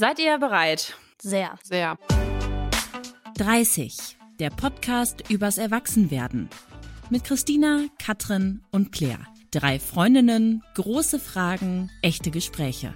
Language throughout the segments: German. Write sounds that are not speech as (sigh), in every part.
Seid ihr bereit? Sehr. Sehr. 30. Der Podcast übers Erwachsenwerden. Mit Christina, Katrin und Claire. Drei Freundinnen, große Fragen, echte Gespräche.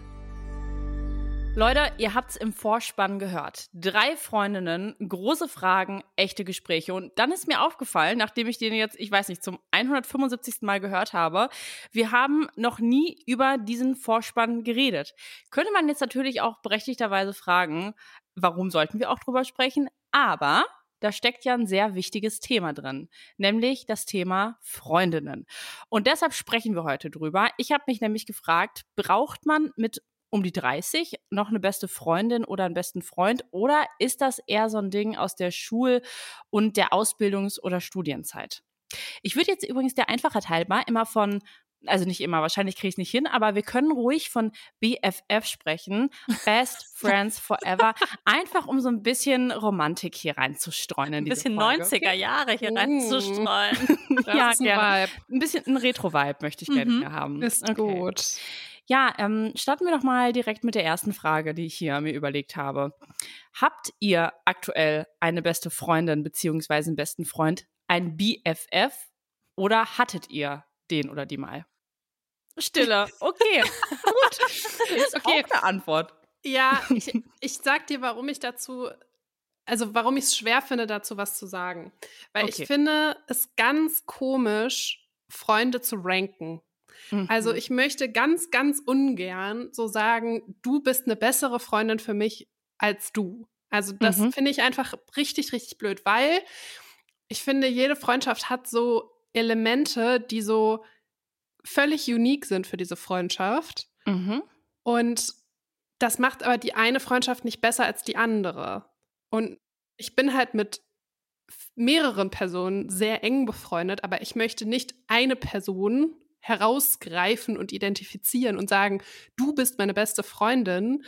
Leute, ihr habt's im Vorspann gehört. Drei Freundinnen, große Fragen, echte Gespräche. Und dann ist mir aufgefallen, nachdem ich den jetzt, ich weiß nicht, zum 175. Mal gehört habe, wir haben noch nie über diesen Vorspann geredet. Könnte man jetzt natürlich auch berechtigterweise fragen, warum sollten wir auch drüber sprechen? Aber da steckt ja ein sehr wichtiges Thema drin, nämlich das Thema Freundinnen. Und deshalb sprechen wir heute drüber. Ich habe mich nämlich gefragt, braucht man mit um die 30 noch eine beste Freundin oder einen besten Freund oder ist das eher so ein Ding aus der Schul- und der Ausbildungs- oder Studienzeit? Ich würde jetzt übrigens der Einfachheit halber immer von also nicht immer, wahrscheinlich kriege ich es nicht hin, aber wir können ruhig von BFF sprechen, Best (laughs) Friends Forever, einfach um so ein bisschen Romantik hier reinzustreuen. In Ein bisschen Folge. 90er Jahre hier Uh. reinzustreuen. (laughs) Ja, ein gerne. Vibe. Ein bisschen ein Retro-Vibe möchte ich gerne Mhm. hier haben. Ist Okay. gut. Ja, ähm, starten wir doch mal direkt mit der ersten Frage, die ich hier mir überlegt habe. Habt ihr aktuell eine beste Freundin beziehungsweise einen besten Freund, ein BFF, oder hattet ihr den oder die mal? Stille. (laughs) Okay, gut. Ist Okay. auch eine Antwort. Ja, (laughs) ich, ich sag dir, warum ich dazu, also warum ich es schwer finde, dazu was zu sagen. Weil Okay. ich finde es ganz komisch, Freunde zu ranken. Also Mhm. ich möchte ganz, ganz ungern so sagen, du bist eine bessere Freundin für mich als du. Also das Mhm. finde ich einfach richtig, richtig blöd, weil ich finde, jede Freundschaft hat so Elemente, die so völlig unique sind für diese Freundschaft. Mhm. Und das macht aber die eine Freundschaft nicht besser als die andere. Und ich bin halt mit mehreren Personen sehr eng befreundet, aber ich möchte nicht eine Person herausgreifen und identifizieren und sagen, du bist meine beste Freundin,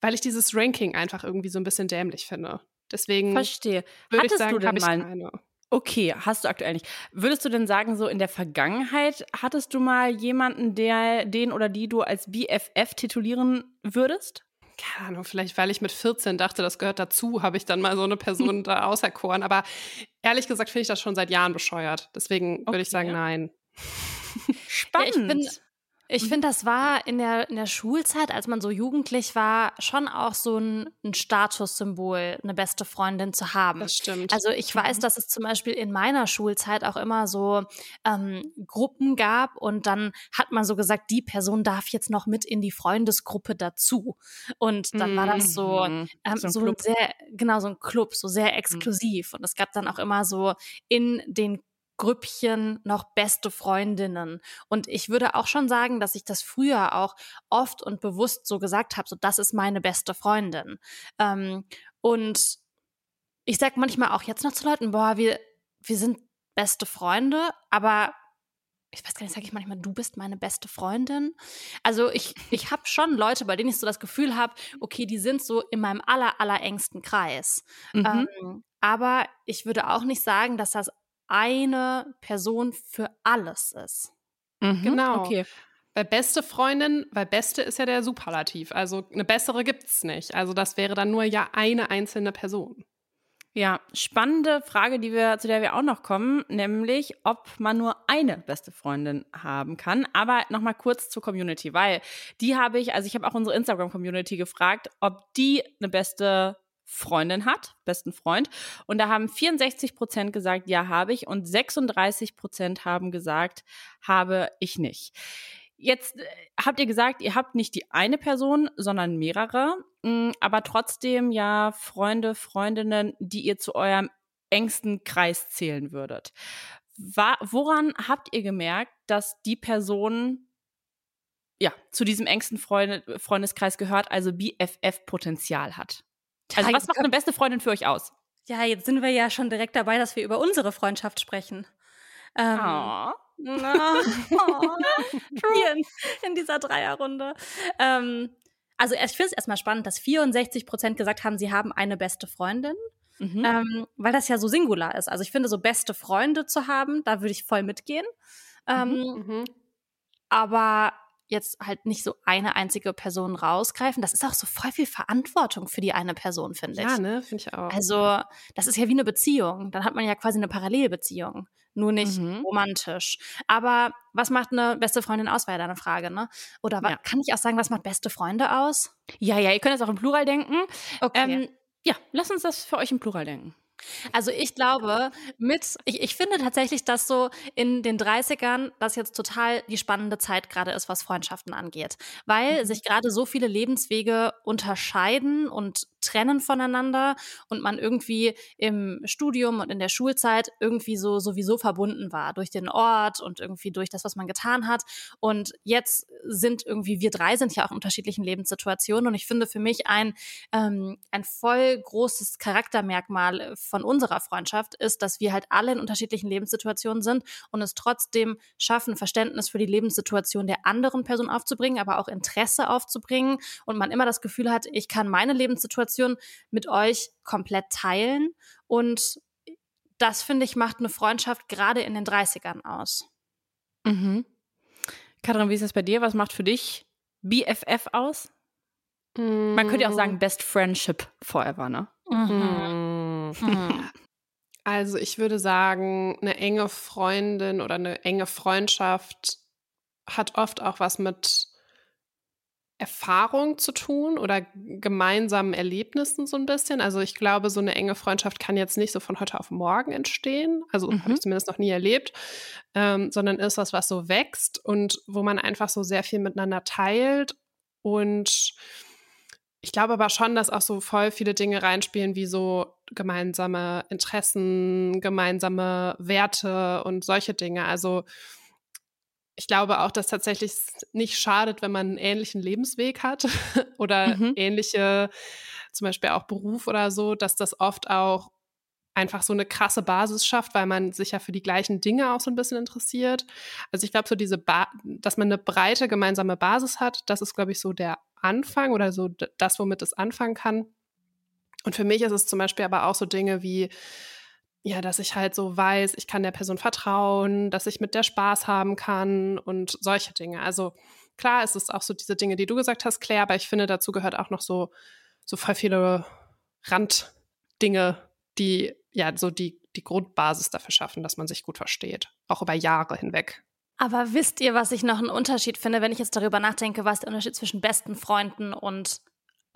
weil ich dieses Ranking einfach irgendwie so ein bisschen dämlich finde. Deswegen Verstehe. würde ich Hattest sagen, du denn ich mal keine. Okay, hast du aktuell nicht. Würdest du denn sagen, so in der Vergangenheit hattest du mal jemanden, der den oder die du als BFF titulieren würdest? keine Ahnung, vielleicht weil ich mit 14 dachte, das gehört dazu, habe ich dann mal so eine (laughs) Person da auserkoren. Aber ehrlich gesagt finde ich das schon seit Jahren bescheuert. Deswegen würde ich Okay. sagen, nein. Spannend. ich bin- Ich finde, das war in der, in der Schulzeit, als man so jugendlich war, schon auch so ein, ein Statussymbol, eine beste Freundin zu haben. Das stimmt. Also ich weiß, dass es zum Beispiel in meiner Schulzeit auch immer so ähm, Gruppen gab und dann hat man so gesagt, die Person darf jetzt noch mit in die Freundesgruppe dazu. Und dann war das so, Mhm. ähm, So ein so, ein sehr, genau, so ein Club, so sehr exklusiv. Und es gab dann auch immer so in den Grüppchen noch beste Freundinnen. Und ich würde auch schon sagen, dass ich das früher auch oft und bewusst so gesagt habe, so das ist meine beste Freundin. Ähm, und ich sag manchmal auch jetzt noch zu Leuten, boah, wir, wir sind beste Freunde, aber ich weiß gar nicht, sage ich manchmal, du bist meine beste Freundin. Also ich, ich habe schon Leute, bei denen ich so das Gefühl habe, okay, die sind so in meinem aller, aller engsten Kreis. Mhm. Ähm, aber ich würde auch nicht sagen, dass das eine Person für alles ist. Mhm. Genau. Okay. Weil beste Freundin, weil beste ist ja der Superlativ. Also eine bessere gibt's nicht. Also das wäre dann nur ja eine einzelne Person. Ja, spannende Frage, die wir, zu der wir auch noch kommen, nämlich, ob man nur eine beste Freundin haben kann. Aber nochmal kurz zur Community, weil die habe ich, also ich habe auch unsere Instagram-Community gefragt, ob die eine beste Freundin hat, besten Freund. Und da haben 64 Prozent gesagt, ja, habe ich. Und 36 Prozent haben gesagt, habe ich nicht. Jetzt äh, habt ihr gesagt, ihr habt nicht die eine Person, sondern mehrere, mh, aber trotzdem ja Freunde, Freundinnen, die ihr zu eurem engsten Kreis zählen würdet. Woran habt ihr gemerkt, dass die Person ja zu diesem engsten Freunde Freundeskreis gehört, also BFF-Potenzial hat? Also was macht eine beste Freundin für euch aus? Ja, jetzt sind wir ja schon direkt dabei, dass wir über unsere Freundschaft sprechen. Ähm, Oh. Na, (laughs) oh, hier in, in dieser Dreierrunde. Ähm, also ich finde es erstmal spannend, dass 64 Prozent gesagt haben, sie haben eine beste Freundin, Mhm. ähm, weil das ja so singular ist. Also ich finde, so beste Freunde zu haben, da würde ich voll mitgehen. Ähm, Mhm. Aber jetzt halt nicht so eine einzige Person rausgreifen. Das ist auch so voll viel Verantwortung für die eine Person, finde ich. Ja, ne, finde ich auch. Also, das ist ja wie eine Beziehung. Dann hat man ja quasi eine Parallelbeziehung, nur nicht mhm. romantisch. Aber was macht eine beste Freundin aus, war ja deine Frage, ne? Oder ja. kann ich auch sagen, was macht beste Freunde aus? Ja, ja, ihr könnt es auch im Plural denken. Okay. Ähm, ja, lass uns das für euch im Plural denken. Also ich glaube, mit, ich, ich finde tatsächlich, dass so in den 30ern das jetzt total die spannende Zeit gerade ist, was Freundschaften angeht. Weil mhm. sich gerade so viele Lebenswege unterscheiden und trennen voneinander und man irgendwie im Studium und in der Schulzeit irgendwie so sowieso verbunden war durch den Ort und irgendwie durch das, was man getan hat. Und jetzt sind irgendwie, wir drei sind ja auch in unterschiedlichen Lebenssituationen und ich finde für mich ein, ähm, ein voll großes Charaktermerkmal von unserer Freundschaft ist, dass wir halt alle in unterschiedlichen Lebenssituationen sind und es trotzdem schaffen, Verständnis für die Lebenssituation der anderen Person aufzubringen, aber auch Interesse aufzubringen und man immer das Gefühl hat, ich kann meine Lebenssituation mit euch komplett teilen und das finde ich macht eine Freundschaft gerade in den 30ern aus. Mhm. Katrin, wie ist das bei dir? Was macht für dich BFF aus? Man könnte ja auch sagen Best Friendship Forever, ne? Mhm. Mhm. (laughs) Also ich würde sagen, eine enge Freundin oder eine enge Freundschaft hat oft auch was mit Erfahrung zu tun oder gemeinsamen Erlebnissen so ein bisschen. Also ich glaube, so eine enge Freundschaft kann jetzt nicht so von heute auf morgen entstehen. Also mhm. habe ich zumindest noch nie erlebt, ähm, sondern ist was, was so wächst und wo man einfach so sehr viel miteinander teilt und ich glaube aber schon, dass auch so voll viele Dinge reinspielen, wie so gemeinsame Interessen, gemeinsame Werte und solche Dinge. Also ich glaube auch, dass tatsächlich nicht schadet, wenn man einen ähnlichen Lebensweg hat (laughs) oder mhm. ähnliche, zum Beispiel auch Beruf oder so, dass das oft auch einfach so eine krasse Basis schafft, weil man sich ja für die gleichen Dinge auch so ein bisschen interessiert. Also ich glaube, so diese, ba dass man eine breite gemeinsame Basis hat, das ist, glaube ich, so der Anfang oder so das, womit es anfangen kann. Und für mich ist es zum Beispiel aber auch so Dinge wie, ja, dass ich halt so weiß, ich kann der Person vertrauen, dass ich mit der Spaß haben kann und solche Dinge. Also klar, es ist auch so diese Dinge, die du gesagt hast, Claire, aber ich finde, dazu gehört auch noch so, so voll viele Randdinge, die ja so die, die Grundbasis dafür schaffen, dass man sich gut versteht, auch über Jahre hinweg. Aber wisst ihr, was ich noch einen Unterschied finde, wenn ich jetzt darüber nachdenke, was der Unterschied zwischen besten Freunden und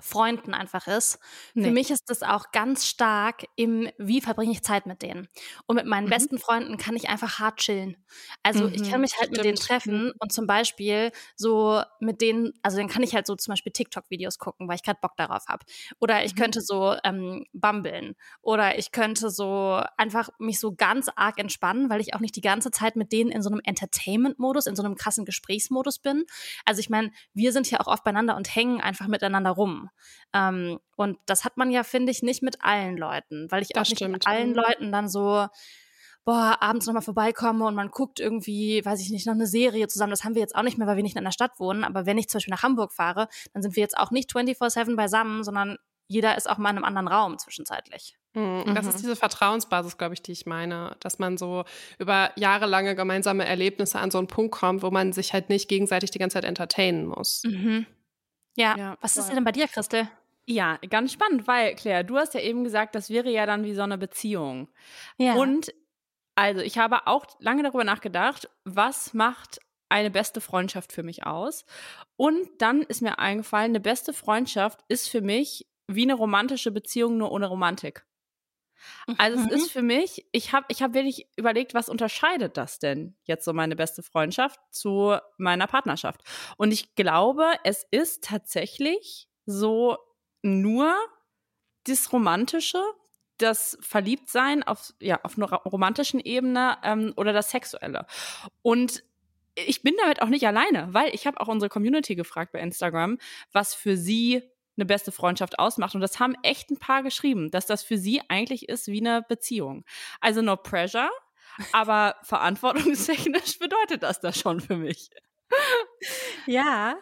Freunden einfach ist. Nee. Für mich ist das auch ganz stark im, wie verbringe ich Zeit mit denen. Und mit meinen mhm. besten Freunden kann ich einfach hart chillen. Also mhm. ich kann mich halt Stimmt. mit denen treffen mhm. und zum Beispiel so mit denen, also dann kann ich halt so zum Beispiel TikTok-Videos gucken, weil ich gerade Bock darauf habe. Oder ich mhm. könnte so ähm, bumbeln. Oder ich könnte so einfach mich so ganz arg entspannen, weil ich auch nicht die ganze Zeit mit denen in so einem Entertainment-Modus, in so einem krassen Gesprächsmodus bin. Also ich meine, wir sind ja auch oft beieinander und hängen einfach miteinander rum. Ähm, und das hat man ja, finde ich, nicht mit allen Leuten, weil ich das auch nicht stimmt. mit allen mhm. Leuten dann so boah, abends nochmal vorbeikomme und man guckt irgendwie, weiß ich nicht, noch eine Serie zusammen. Das haben wir jetzt auch nicht mehr, weil wir nicht in einer Stadt wohnen. Aber wenn ich zum Beispiel nach Hamburg fahre, dann sind wir jetzt auch nicht 24-7 beisammen, sondern jeder ist auch mal in einem anderen Raum zwischenzeitlich. Mhm. Das ist mhm. diese Vertrauensbasis, glaube ich, die ich meine, dass man so über jahrelange gemeinsame Erlebnisse an so einen Punkt kommt, wo man sich halt nicht gegenseitig die ganze Zeit entertainen muss. Mhm. Ja. ja Was ist denn bei dir, Christel? Ja, ganz spannend, weil, Claire, du hast ja eben gesagt, das wäre ja dann wie so eine Beziehung. Ja. Und also, ich habe auch lange darüber nachgedacht, was macht eine beste Freundschaft für mich aus? Und dann ist mir eingefallen, eine beste Freundschaft ist für mich wie eine romantische Beziehung, nur ohne Romantik. Also mhm. es ist für mich, ich habe ich hab wirklich überlegt, was unterscheidet das denn jetzt so meine beste Freundschaft zu meiner Partnerschaft? Und ich glaube, es ist tatsächlich so nur das Romantische, das Verliebtsein auf, ja, auf einer romantischen Ebene ähm, oder das Sexuelle. Und ich bin damit auch nicht alleine, weil ich habe auch unsere Community gefragt bei Instagram, was für sie eine beste Freundschaft ausmacht. Und das haben echt ein paar geschrieben, dass das für sie eigentlich ist wie eine Beziehung. Also no pressure, aber (laughs) verantwortungstechnisch bedeutet das das schon für mich. Ja,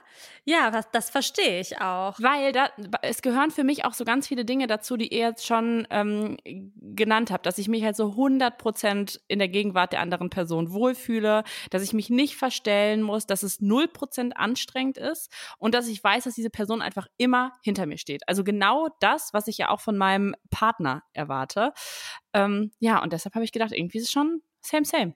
ja, das, das verstehe ich auch. Weil da, es gehören für mich auch so ganz viele Dinge dazu, die ihr jetzt schon ähm, genannt habt, dass ich mich halt so 100 Prozent in der Gegenwart der anderen Person wohlfühle, dass ich mich nicht verstellen muss, dass es 0 Prozent anstrengend ist und dass ich weiß, dass diese Person einfach immer hinter mir steht. Also genau das, was ich ja auch von meinem Partner erwarte. Ähm, ja, und deshalb habe ich gedacht, irgendwie ist es schon same, same.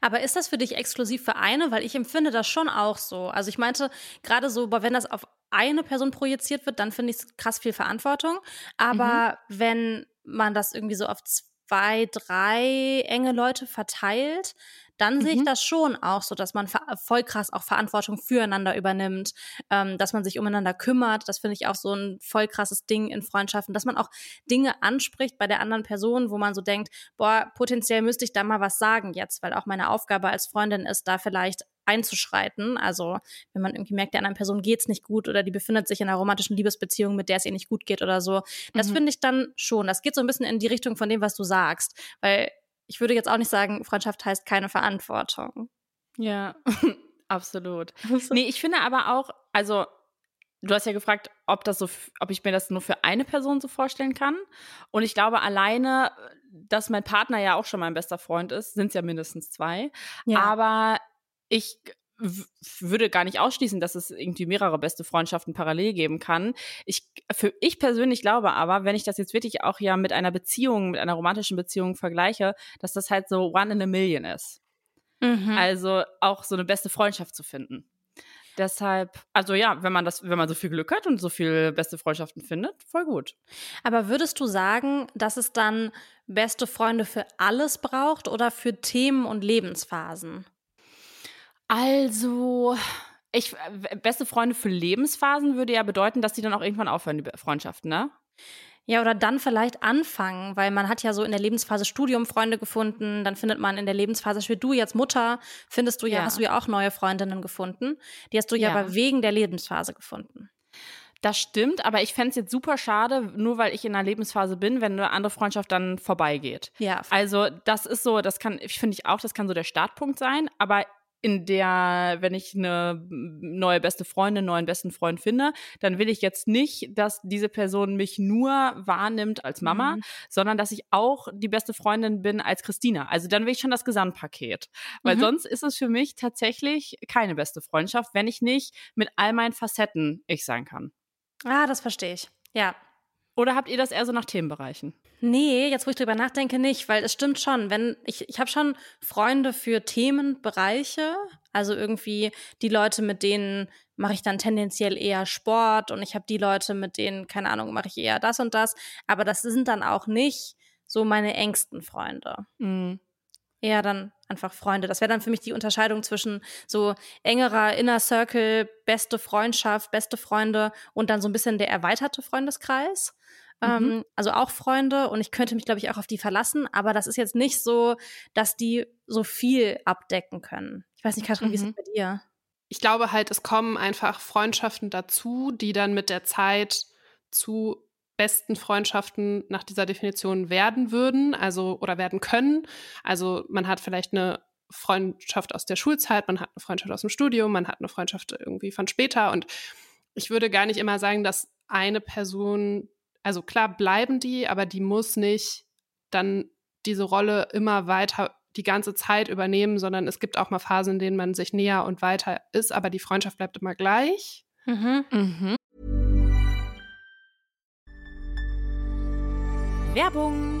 Aber ist das für dich exklusiv für eine? Weil ich empfinde das schon auch so. Also ich meinte, gerade so, wenn das auf eine Person projiziert wird, dann finde ich es krass viel Verantwortung. Aber mhm. wenn man das irgendwie so auf zwei, drei enge Leute verteilt, dann mhm. sehe ich mhm. das schon auch so, dass man voll krass auch Verantwortung füreinander übernimmt, ähm, dass man sich umeinander kümmert. Das finde ich auch so ein voll krasses Ding in Freundschaften, dass man auch Dinge anspricht bei der anderen Person, wo man so denkt, boah, potenziell müsste ich da mal was sagen jetzt, weil auch meine Aufgabe als Freundin ist, da vielleicht einzuschreiten. Also wenn man irgendwie merkt, der anderen Person geht's nicht gut oder die befindet sich in einer romantischen Liebesbeziehung, mit der es ihr nicht gut geht oder so. Das mhm. finde ich dann schon. Das geht so ein bisschen in die Richtung von dem, was du sagst. Weil ich würde jetzt auch nicht sagen, Freundschaft heißt keine Verantwortung. Ja, (laughs) absolut. Nee, ich finde aber auch, also du hast ja gefragt, ob das so, ob ich mir das nur für eine Person so vorstellen kann. Und ich glaube alleine, dass mein Partner ja auch schon mein bester Freund ist, sind es ja mindestens zwei. Ja. Aber ich würde gar nicht ausschließen, dass es irgendwie mehrere beste Freundschaften parallel geben kann. Ich, für, ich persönlich glaube aber, wenn ich das jetzt wirklich auch ja mit einer Beziehung, mit einer romantischen Beziehung vergleiche, dass das halt so one in a million ist. Mhm. Also auch so eine beste Freundschaft zu finden. Deshalb, also ja, wenn man das, wenn man so viel Glück hat und so viele beste Freundschaften findet, voll gut. Aber würdest du sagen, dass es dann beste Freunde für alles braucht oder für Themen und Lebensphasen? Also, ich, beste Freunde für Lebensphasen würde ja bedeuten, dass die dann auch irgendwann aufhören, die Freundschaften, ne? Ja, oder dann vielleicht anfangen, weil man hat ja so in der Lebensphase Studium Freunde gefunden, dann findet man in der Lebensphase, für du jetzt Mutter, findest du ja, ja, hast du ja auch neue Freundinnen gefunden. Die hast du ja, ja aber wegen der Lebensphase gefunden. Das stimmt, aber ich fände es jetzt super schade, nur weil ich in einer Lebensphase bin, wenn eine andere Freundschaft dann vorbeigeht. Ja. Also, das ist so, das kann, finde ich auch, das kann so der Startpunkt sein, aber in der, wenn ich eine neue beste Freundin, neuen besten Freund finde, dann will ich jetzt nicht, dass diese Person mich nur wahrnimmt als Mama, mhm. sondern dass ich auch die beste Freundin bin als Christina. Also dann will ich schon das Gesamtpaket. Weil mhm. sonst ist es für mich tatsächlich keine beste Freundschaft, wenn ich nicht mit all meinen Facetten ich sein kann. Ah, das verstehe ich. Ja. Oder habt ihr das eher so nach Themenbereichen? Nee, jetzt wo ich drüber nachdenke, nicht, weil es stimmt schon, wenn ich, ich habe schon Freunde für Themenbereiche, also irgendwie die Leute, mit denen mache ich dann tendenziell eher Sport und ich habe die Leute, mit denen, keine Ahnung, mache ich eher das und das, aber das sind dann auch nicht so meine engsten Freunde. Mhm. Eher dann einfach Freunde. Das wäre dann für mich die Unterscheidung zwischen so engerer Inner Circle, beste Freundschaft, beste Freunde und dann so ein bisschen der erweiterte Freundeskreis. Mhm. Ähm, also auch Freunde und ich könnte mich, glaube ich, auch auf die verlassen, aber das ist jetzt nicht so, dass die so viel abdecken können. Ich weiß nicht, Katrin, mhm. wie ist es mhm. bei dir? Ich glaube halt, es kommen einfach Freundschaften dazu, die dann mit der Zeit zu besten Freundschaften nach dieser Definition werden würden, also oder werden können. Also man hat vielleicht eine Freundschaft aus der Schulzeit, man hat eine Freundschaft aus dem Studium, man hat eine Freundschaft irgendwie von später und ich würde gar nicht immer sagen, dass eine Person also klar bleiben die, aber die muss nicht dann diese Rolle immer weiter die ganze Zeit übernehmen, sondern es gibt auch mal Phasen, in denen man sich näher und weiter ist, aber die Freundschaft bleibt immer gleich. Mhm. Mhm. Werbung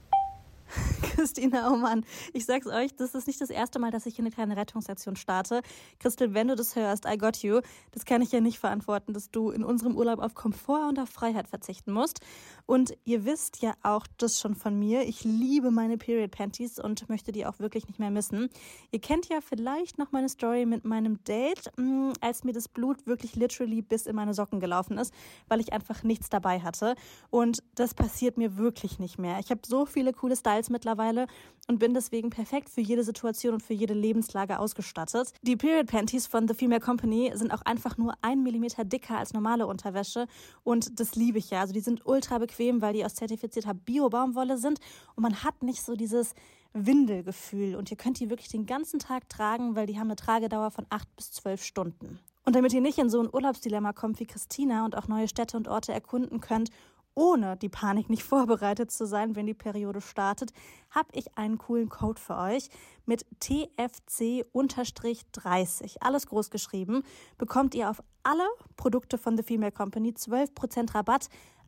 (laughs) Christina, oh Mann, ich sag's euch, das ist nicht das erste Mal, dass ich hier eine kleine Rettungsaktion starte. Christel, wenn du das hörst, I got you. Das kann ich ja nicht verantworten, dass du in unserem Urlaub auf Komfort und auf Freiheit verzichten musst. Und ihr wisst ja auch das schon von mir. Ich liebe meine Period Panties und möchte die auch wirklich nicht mehr missen. Ihr kennt ja vielleicht noch meine Story mit meinem Date, mm, als mir das Blut wirklich literally bis in meine Socken gelaufen ist, weil ich einfach nichts dabei hatte. Und das passiert mir wirklich nicht mehr. Ich habe so viele coole Styles mittlerweile und bin deswegen perfekt für jede Situation und für jede Lebenslage ausgestattet. Die Period Panties von The Female Company sind auch einfach nur ein Millimeter dicker als normale Unterwäsche und das liebe ich ja. Also die sind ultra bequem, weil die aus zertifizierter Bio-Baumwolle sind und man hat nicht so dieses Windelgefühl und ihr könnt die wirklich den ganzen Tag tragen, weil die haben eine Tragedauer von acht bis zwölf Stunden. Und damit ihr nicht in so ein Urlaubsdilemma kommt wie Christina und auch neue Städte und Orte erkunden könnt ohne die Panik nicht (laughs) vorbereitet zu sein, wenn die Periode startet, habe ich einen coolen Code für euch mit TFC-30. Alles groß geschrieben. Bekommt ihr auf alle Produkte von The Female Company 12% Rabatt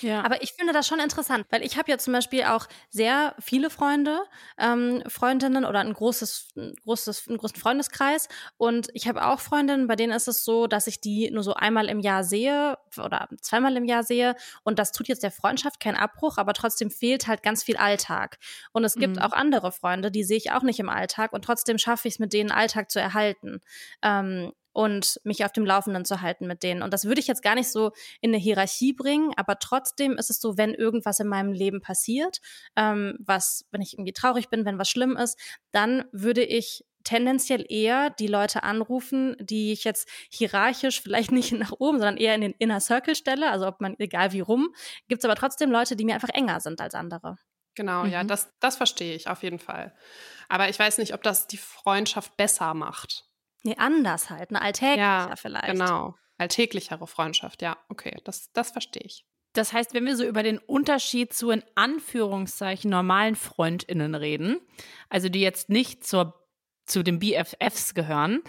Ja. Aber ich finde das schon interessant, weil ich habe ja zum Beispiel auch sehr viele Freunde, ähm, Freundinnen oder ein großes, ein großes, einen großen Freundeskreis. Und ich habe auch Freundinnen, bei denen ist es so, dass ich die nur so einmal im Jahr sehe oder zweimal im Jahr sehe. Und das tut jetzt der Freundschaft keinen Abbruch, aber trotzdem fehlt halt ganz viel Alltag. Und es gibt mhm. auch andere Freunde, die sehe ich auch nicht im Alltag und trotzdem schaffe ich es mit denen Alltag zu erhalten. Ähm, und mich auf dem Laufenden zu halten mit denen. Und das würde ich jetzt gar nicht so in eine Hierarchie bringen, aber trotzdem ist es so, wenn irgendwas in meinem Leben passiert, ähm, was, wenn ich irgendwie traurig bin, wenn was schlimm ist, dann würde ich tendenziell eher die Leute anrufen, die ich jetzt hierarchisch vielleicht nicht (laughs) nach oben, sondern eher in den Inner Circle stelle, also ob man, egal wie rum, gibt es aber trotzdem Leute, die mir einfach enger sind als andere. Genau, mhm. ja, das, das verstehe ich auf jeden Fall. Aber ich weiß nicht, ob das die Freundschaft besser macht. Nee, anders halt, eine alltäglicher ja, vielleicht. Genau, alltäglichere Freundschaft, ja, okay, das, das verstehe ich. Das heißt, wenn wir so über den Unterschied zu in Anführungszeichen normalen FreundInnen reden, also die jetzt nicht zur, zu den BFFs gehören,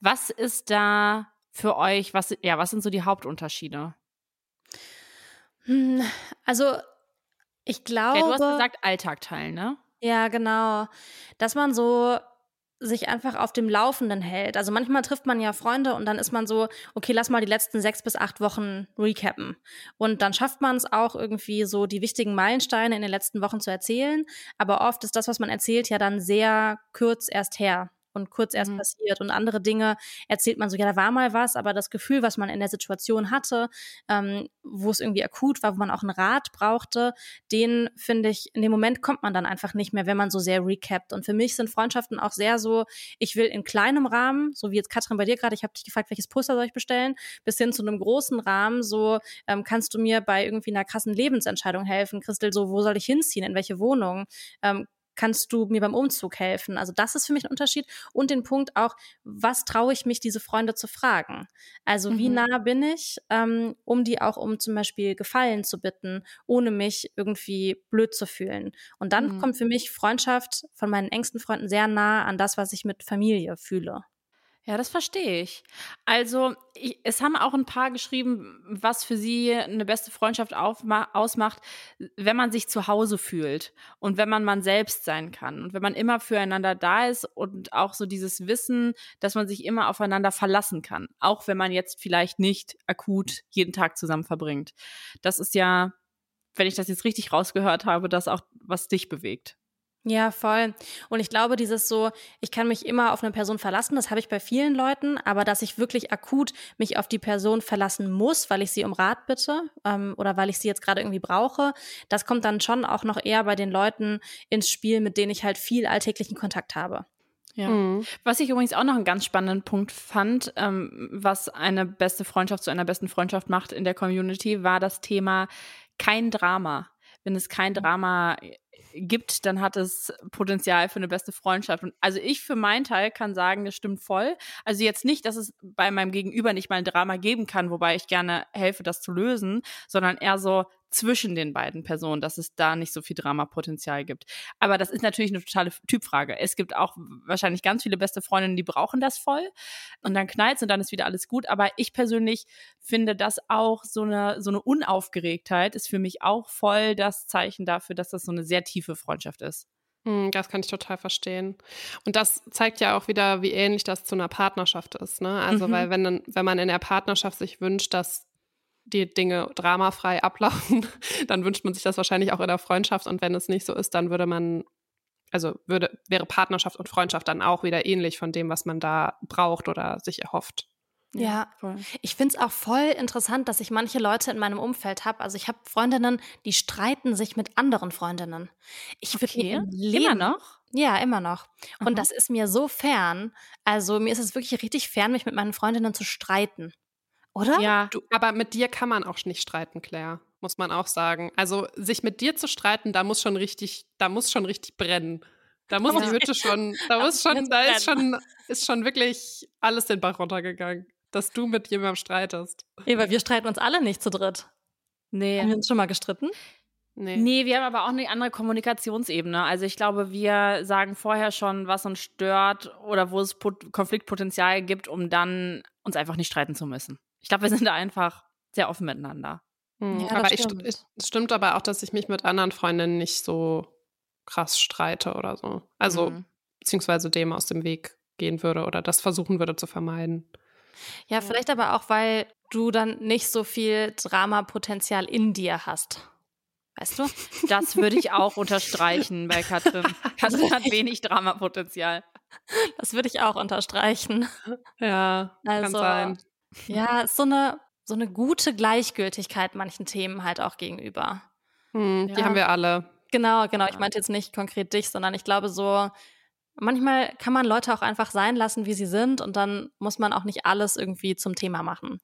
was ist da für euch, was, ja, was sind so die Hauptunterschiede? Hm, also, ich glaube. Ja, du hast gesagt, Alltag teilen, ne? Ja, genau. Dass man so sich einfach auf dem Laufenden hält. Also manchmal trifft man ja Freunde und dann ist man so, okay, lass mal die letzten sechs bis acht Wochen recappen. Und dann schafft man es auch irgendwie so, die wichtigen Meilensteine in den letzten Wochen zu erzählen. Aber oft ist das, was man erzählt, ja dann sehr kurz erst her und kurz erst mhm. passiert. Und andere Dinge erzählt man so, ja, da war mal was, aber das Gefühl, was man in der Situation hatte, ähm, wo es irgendwie akut war, wo man auch einen Rat brauchte, den finde ich, in dem Moment kommt man dann einfach nicht mehr, wenn man so sehr recapt. Und für mich sind Freundschaften auch sehr so, ich will in kleinem Rahmen, so wie jetzt Katrin bei dir gerade, ich habe dich gefragt, welches Poster soll ich bestellen, bis hin zu einem großen Rahmen, so ähm, kannst du mir bei irgendwie einer krassen Lebensentscheidung helfen, Christel, so wo soll ich hinziehen, in welche Wohnung, ähm, kannst du mir beim Umzug helfen? Also das ist für mich ein Unterschied. Und den Punkt auch, was traue ich mich, diese Freunde zu fragen? Also mhm. wie nah bin ich, ähm, um die auch um zum Beispiel Gefallen zu bitten, ohne mich irgendwie blöd zu fühlen. Und dann mhm. kommt für mich Freundschaft von meinen engsten Freunden sehr nah an das, was ich mit Familie fühle. Ja, das verstehe ich. Also, ich, es haben auch ein paar geschrieben, was für sie eine beste Freundschaft ausmacht, wenn man sich zu Hause fühlt und wenn man man selbst sein kann und wenn man immer füreinander da ist und auch so dieses Wissen, dass man sich immer aufeinander verlassen kann, auch wenn man jetzt vielleicht nicht akut jeden Tag zusammen verbringt. Das ist ja, wenn ich das jetzt richtig rausgehört habe, das auch, was dich bewegt. Ja, voll. Und ich glaube, dieses so, ich kann mich immer auf eine Person verlassen, das habe ich bei vielen Leuten, aber dass ich wirklich akut mich auf die Person verlassen muss, weil ich sie um Rat bitte ähm, oder weil ich sie jetzt gerade irgendwie brauche, das kommt dann schon auch noch eher bei den Leuten ins Spiel, mit denen ich halt viel alltäglichen Kontakt habe. Ja. Mhm. Was ich übrigens auch noch einen ganz spannenden Punkt fand, ähm, was eine beste Freundschaft zu einer besten Freundschaft macht in der Community, war das Thema kein Drama. Wenn es kein Drama gibt, dann hat es Potenzial für eine beste Freundschaft. Und also ich für meinen Teil kann sagen, das stimmt voll. Also jetzt nicht, dass es bei meinem Gegenüber nicht mal ein Drama geben kann, wobei ich gerne helfe, das zu lösen, sondern eher so, zwischen den beiden Personen, dass es da nicht so viel Dramapotenzial gibt. Aber das ist natürlich eine totale Typfrage. Es gibt auch wahrscheinlich ganz viele beste Freundinnen, die brauchen das voll und dann knallt und dann ist wieder alles gut. Aber ich persönlich finde, dass auch so eine, so eine Unaufgeregtheit ist für mich auch voll das Zeichen dafür, dass das so eine sehr tiefe Freundschaft ist. Hm, das kann ich total verstehen. Und das zeigt ja auch wieder, wie ähnlich das zu einer Partnerschaft ist. Ne? Also, mhm. weil wenn, wenn man in der Partnerschaft sich wünscht, dass die Dinge dramafrei ablaufen, (laughs) dann wünscht man sich das wahrscheinlich auch in der Freundschaft. Und wenn es nicht so ist, dann würde man, also würde, wäre Partnerschaft und Freundschaft dann auch wieder ähnlich von dem, was man da braucht oder sich erhofft. Ja, ich finde es auch voll interessant, dass ich manche Leute in meinem Umfeld habe. Also ich habe Freundinnen, die streiten sich mit anderen Freundinnen. Ich würde okay. immer noch? Ja, immer noch. Und mhm. das ist mir so fern. Also mir ist es wirklich richtig fern, mich mit meinen Freundinnen zu streiten. Oder? Ja. Du, aber mit dir kann man auch nicht streiten, Claire, muss man auch sagen. Also sich mit dir zu streiten, da muss schon richtig, da muss schon richtig brennen. Da muss ja. die Hütte schon, da (laughs) muss schon, da ist schon, ist schon wirklich alles den Bach runtergegangen, dass du mit jemandem streitest. Eva, wir streiten uns alle nicht zu dritt. Nee. Haben wir uns schon mal gestritten? Nee. nee, wir haben aber auch eine andere Kommunikationsebene. Also ich glaube, wir sagen vorher schon, was uns stört oder wo es Konfliktpotenzial gibt, um dann uns einfach nicht streiten zu müssen. Ich glaube, wir sind da einfach sehr offen miteinander. Hm, ja, aber stimmt. Ich, es stimmt aber auch, dass ich mich mit anderen Freundinnen nicht so krass streite oder so. Also, mhm. beziehungsweise dem aus dem Weg gehen würde oder das versuchen würde zu vermeiden. Ja, vielleicht aber auch, weil du dann nicht so viel Dramapotenzial in dir hast. Weißt du? Das würde ich auch unterstreichen bei Katrin. (laughs) Katrin hat wenig Dramapotenzial. Das würde ich auch unterstreichen. Ja, also, kann sein. Ja, ist so eine, so eine gute Gleichgültigkeit manchen Themen halt auch gegenüber. Hm, ja. Die haben wir alle. Genau, genau. Ich meinte jetzt nicht konkret dich, sondern ich glaube so, manchmal kann man Leute auch einfach sein lassen, wie sie sind und dann muss man auch nicht alles irgendwie zum Thema machen.